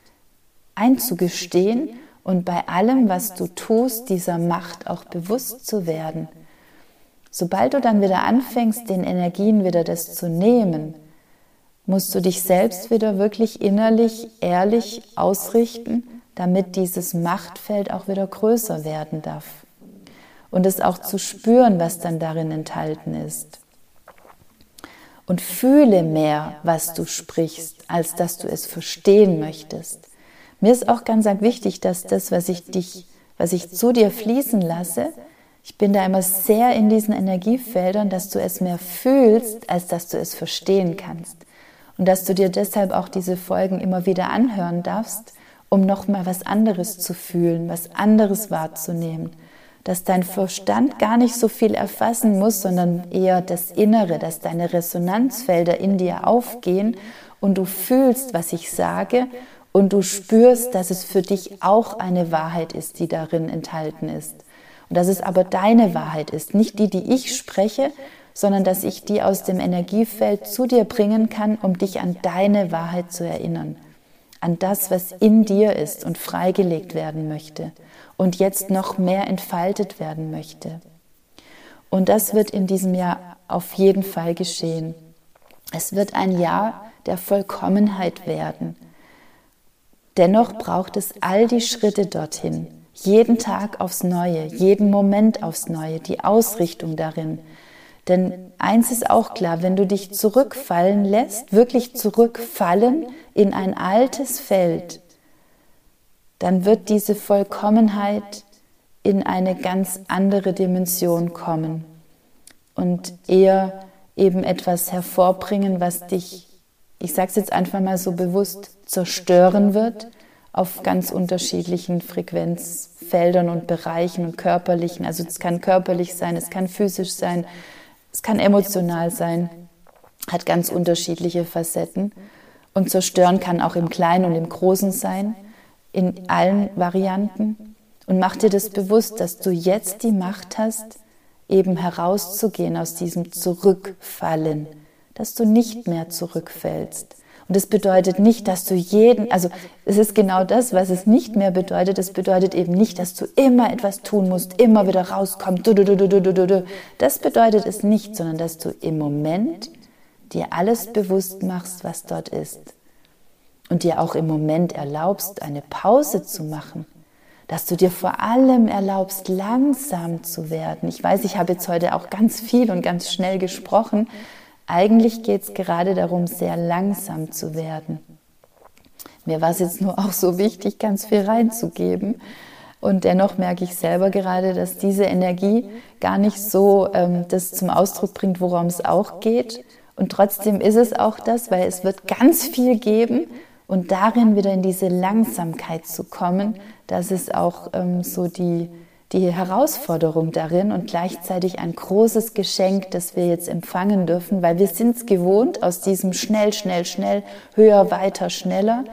einzugestehen und bei allem, was du tust, dieser Macht auch bewusst zu werden. Sobald du dann wieder anfängst, den Energien wieder das zu nehmen, musst du dich selbst wieder wirklich innerlich ehrlich ausrichten, damit dieses Machtfeld auch wieder größer werden darf. Und es auch zu spüren, was dann darin enthalten ist. Und fühle mehr, was du sprichst, als dass du es verstehen möchtest. Mir ist auch ganz wichtig, dass das, was ich dich, was ich zu dir fließen lasse, ich bin da immer sehr in diesen Energiefeldern, dass du es mehr fühlst, als dass du es verstehen kannst. Und dass du dir deshalb auch diese Folgen immer wieder anhören darfst, um nochmal was anderes zu fühlen, was anderes wahrzunehmen. Dass dein Verstand gar nicht so viel erfassen muss, sondern eher das Innere, dass deine Resonanzfelder in dir aufgehen und du fühlst, was ich sage und du spürst, dass es für dich auch eine Wahrheit ist, die darin enthalten ist. Und dass es aber deine Wahrheit ist, nicht die, die ich spreche, sondern dass ich die aus dem Energiefeld zu dir bringen kann, um dich an deine Wahrheit zu erinnern, an das, was in dir ist und freigelegt werden möchte und jetzt noch mehr entfaltet werden möchte. Und das wird in diesem Jahr auf jeden Fall geschehen. Es wird ein Jahr der Vollkommenheit werden Dennoch braucht es all die Schritte dorthin, jeden Tag aufs Neue, jeden Moment aufs Neue, die Ausrichtung darin. Denn eins ist auch klar, wenn du dich zurückfallen lässt, wirklich zurückfallen in ein altes Feld, dann wird diese Vollkommenheit in eine ganz andere Dimension kommen und eher eben etwas hervorbringen, was dich ich sage es jetzt einfach mal so bewusst, zerstören wird auf ganz unterschiedlichen Frequenzfeldern und Bereichen und körperlichen. Also es kann körperlich sein, es kann physisch sein, es kann emotional sein, hat ganz unterschiedliche Facetten. Und zerstören kann auch im Kleinen und im Großen sein, in allen Varianten. Und mach dir das bewusst, dass du jetzt die Macht hast, eben herauszugehen aus diesem Zurückfallen dass du nicht mehr zurückfällst. Und das bedeutet nicht, dass du jeden, also es ist genau das, was es nicht mehr bedeutet. Es bedeutet eben nicht, dass du immer etwas tun musst, immer wieder rauskommst. Das bedeutet es nicht, sondern dass du im Moment dir alles bewusst machst, was dort ist. Und dir auch im Moment erlaubst, eine Pause zu machen. Dass du dir vor allem erlaubst, langsam zu werden. Ich weiß, ich habe jetzt heute auch ganz viel und ganz schnell gesprochen, eigentlich geht es gerade darum, sehr langsam zu werden. Mir war es jetzt nur auch so wichtig, ganz viel reinzugeben. Und dennoch merke ich selber gerade, dass diese Energie gar nicht so ähm, das zum Ausdruck bringt, worum es auch geht. Und trotzdem ist es auch das, weil es wird ganz viel geben und darin wieder in diese Langsamkeit zu kommen, das ist auch ähm, so die, die Herausforderung darin und gleichzeitig ein großes Geschenk, das wir jetzt empfangen dürfen, weil wir sind es gewohnt aus diesem schnell, schnell, schnell, höher, weiter, schneller.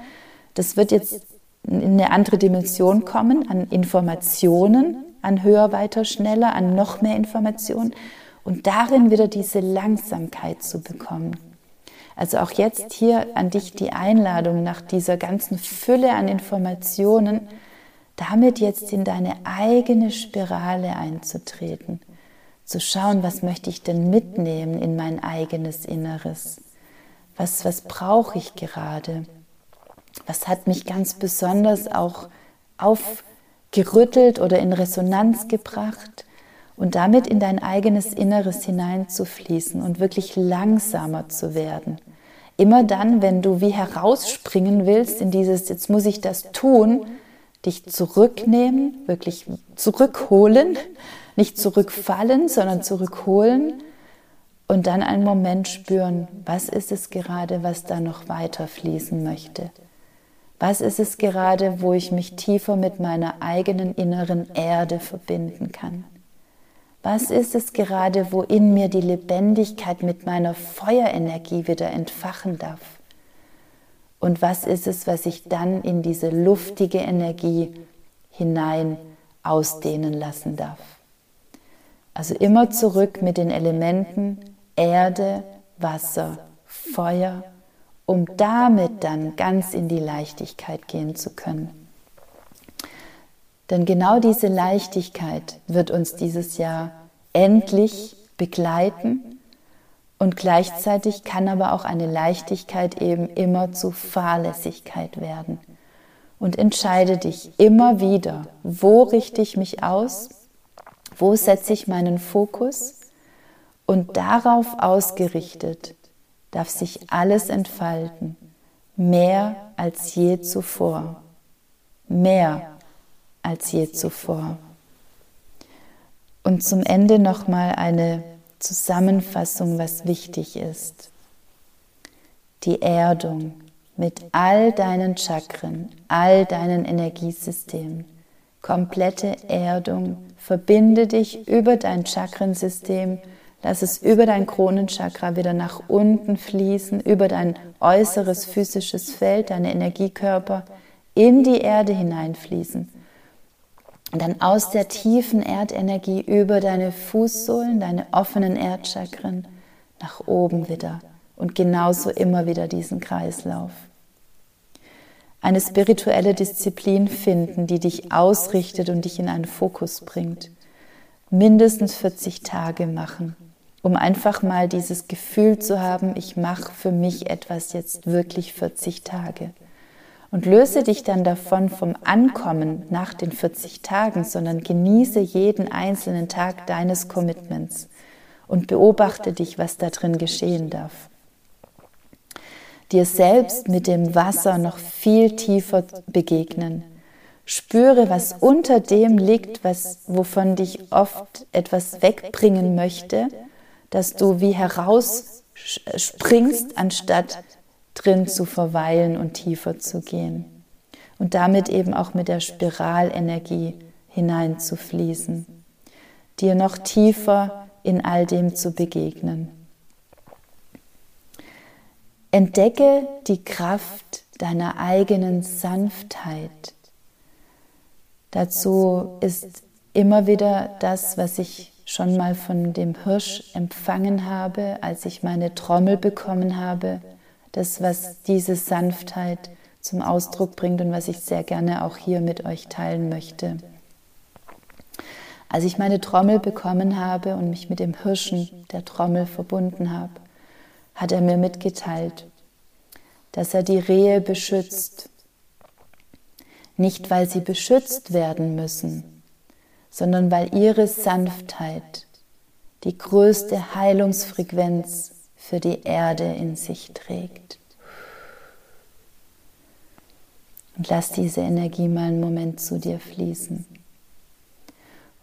Das wird jetzt in eine andere Dimension kommen an Informationen, an höher, weiter, schneller, an noch mehr Informationen und darin wieder diese Langsamkeit zu bekommen. Also auch jetzt hier an dich die Einladung nach dieser ganzen Fülle an Informationen, damit jetzt in deine eigene Spirale einzutreten, zu schauen, was möchte ich denn mitnehmen in mein eigenes Inneres? Was, was brauche ich gerade? Was hat mich ganz besonders auch aufgerüttelt oder in Resonanz gebracht? Und damit in dein eigenes Inneres hineinzufließen und wirklich langsamer zu werden. Immer dann, wenn du wie herausspringen willst in dieses, jetzt muss ich das tun, dich zurücknehmen, wirklich zurückholen, nicht zurückfallen, sondern zurückholen und dann einen Moment spüren, was ist es gerade, was da noch weiter fließen möchte? Was ist es gerade, wo ich mich tiefer mit meiner eigenen inneren Erde verbinden kann? Was ist es gerade, wo in mir die Lebendigkeit mit meiner Feuerenergie wieder entfachen darf? Und was ist es, was ich dann in diese luftige Energie hinein ausdehnen lassen darf? Also immer zurück mit den Elementen Erde, Wasser, Feuer, um damit dann ganz in die Leichtigkeit gehen zu können. Denn genau diese Leichtigkeit wird uns dieses Jahr endlich begleiten und gleichzeitig kann aber auch eine Leichtigkeit eben immer zu Fahrlässigkeit werden. Und entscheide dich immer wieder, wo richte ich mich aus, wo setze ich meinen Fokus und darauf ausgerichtet darf sich alles entfalten, mehr als je zuvor, mehr als je zuvor. Und zum Ende nochmal eine Zusammenfassung, was wichtig ist. Die Erdung mit all deinen Chakren, all deinen Energiesystemen. Komplette Erdung. Verbinde dich über dein Chakrensystem. Lass es über dein Kronenchakra wieder nach unten fließen, über dein äußeres physisches Feld, deine Energiekörper in die Erde hineinfließen. Und dann aus der tiefen Erdenergie über deine Fußsohlen, deine offenen Erdchakren nach oben wieder. Und genauso immer wieder diesen Kreislauf. Eine spirituelle Disziplin finden, die dich ausrichtet und dich in einen Fokus bringt. Mindestens 40 Tage machen, um einfach mal dieses Gefühl zu haben, ich mache für mich etwas jetzt wirklich 40 Tage und löse dich dann davon vom Ankommen nach den 40 Tagen, sondern genieße jeden einzelnen Tag deines Commitments und beobachte dich, was da drin geschehen darf. Dir selbst mit dem Wasser noch viel tiefer begegnen. Spüre, was unter dem liegt, was, wovon dich oft etwas wegbringen möchte, dass du wie herausspringst, anstatt drin zu verweilen und tiefer zu gehen. Und damit eben auch mit der Spiralenergie hineinzufließen, dir noch tiefer in all dem zu begegnen. Entdecke die Kraft deiner eigenen Sanftheit. Dazu ist immer wieder das, was ich schon mal von dem Hirsch empfangen habe, als ich meine Trommel bekommen habe, das, was diese Sanftheit zum Ausdruck bringt und was ich sehr gerne auch hier mit euch teilen möchte. Als ich meine Trommel bekommen habe und mich mit dem Hirschen der Trommel verbunden habe, hat er mir mitgeteilt, dass er die Rehe beschützt. Nicht, weil sie beschützt werden müssen, sondern weil ihre Sanftheit die größte Heilungsfrequenz für die Erde in sich trägt. Und lass diese Energie mal einen Moment zu dir fließen.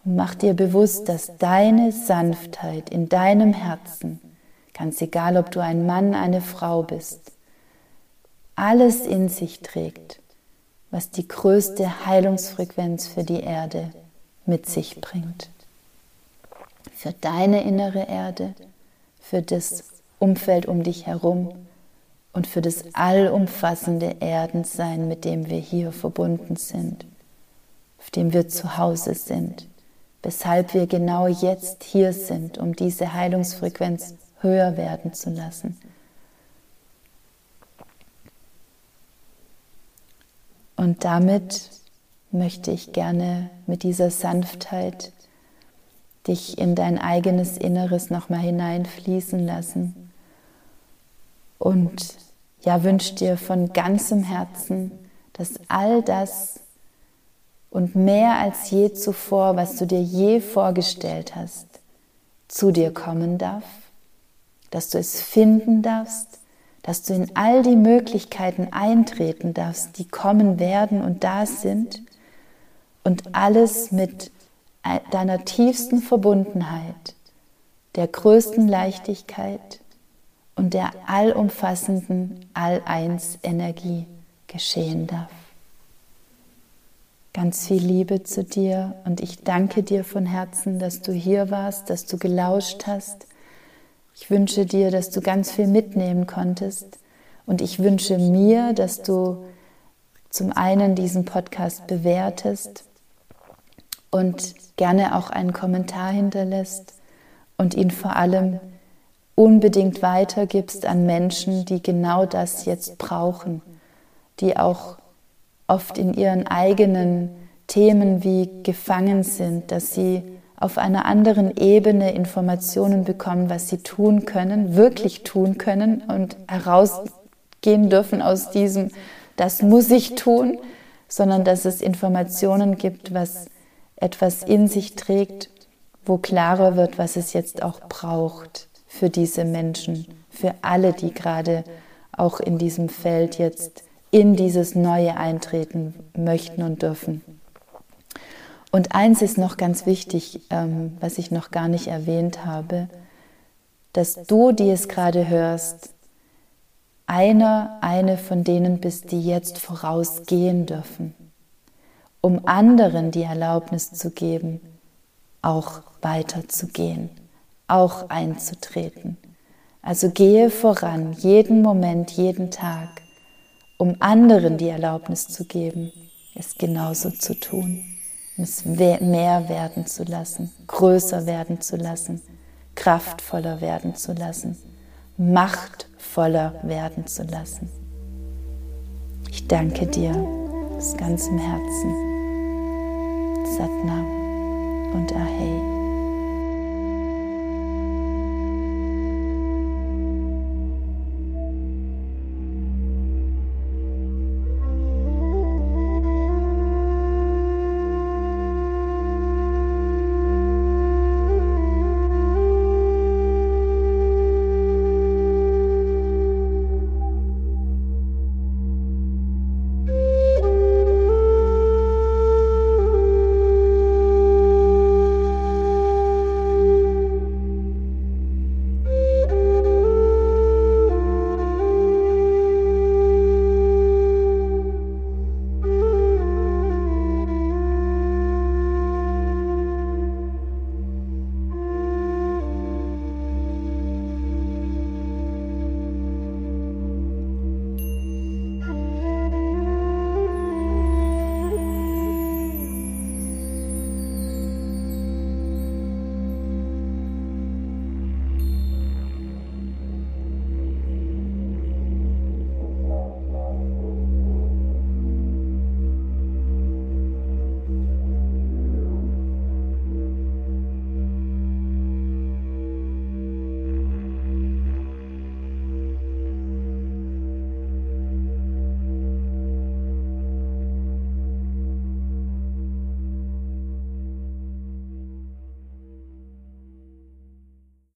Und mach dir bewusst, dass deine Sanftheit in deinem Herzen, ganz egal ob du ein Mann, eine Frau bist, alles in sich trägt, was die größte Heilungsfrequenz für die Erde mit sich bringt. Für deine innere Erde, für das Umfeld um dich herum und für das allumfassende Erdensein, mit dem wir hier verbunden sind, auf dem wir zu Hause sind, weshalb wir genau jetzt hier sind, um diese Heilungsfrequenz höher werden zu lassen. Und damit möchte ich gerne mit dieser Sanftheit dich in dein eigenes Inneres nochmal hineinfließen lassen und ja, wünsche dir von ganzem Herzen, dass all das und mehr als je zuvor, was du dir je vorgestellt hast, zu dir kommen darf, dass du es finden darfst, dass du in all die Möglichkeiten eintreten darfst, die kommen werden und da sind und alles mit deiner tiefsten Verbundenheit, der größten Leichtigkeit und der allumfassenden All-Eins-Energie geschehen darf. Ganz viel Liebe zu dir und ich danke dir von Herzen, dass du hier warst, dass du gelauscht hast. Ich wünsche dir, dass du ganz viel mitnehmen konntest und ich wünsche mir, dass du zum einen diesen Podcast bewertest und gerne auch einen Kommentar hinterlässt und ihn vor allem unbedingt weitergibst an Menschen, die genau das jetzt brauchen, die auch oft in ihren eigenen Themen wie gefangen sind, dass sie auf einer anderen Ebene Informationen bekommen, was sie tun können, wirklich tun können und herausgehen dürfen aus diesem, das muss ich tun, sondern dass es Informationen gibt, was etwas in sich trägt, wo klarer wird, was es jetzt auch braucht für diese Menschen, für alle, die gerade auch in diesem Feld jetzt in dieses Neue eintreten möchten und dürfen. Und eins ist noch ganz wichtig, ähm, was ich noch gar nicht erwähnt habe, dass du, die es gerade hörst, einer, eine von denen bist, die jetzt vorausgehen dürfen, um anderen die Erlaubnis zu geben, auch weiterzugehen, auch einzutreten. Also gehe voran, jeden Moment, jeden Tag, um anderen die Erlaubnis zu geben, es genauso zu tun, es mehr werden zu lassen, größer werden zu lassen, kraftvoller werden zu lassen, machtvoller werden zu lassen. Ich danke dir aus ganzem Herzen. Satnam und Ahei.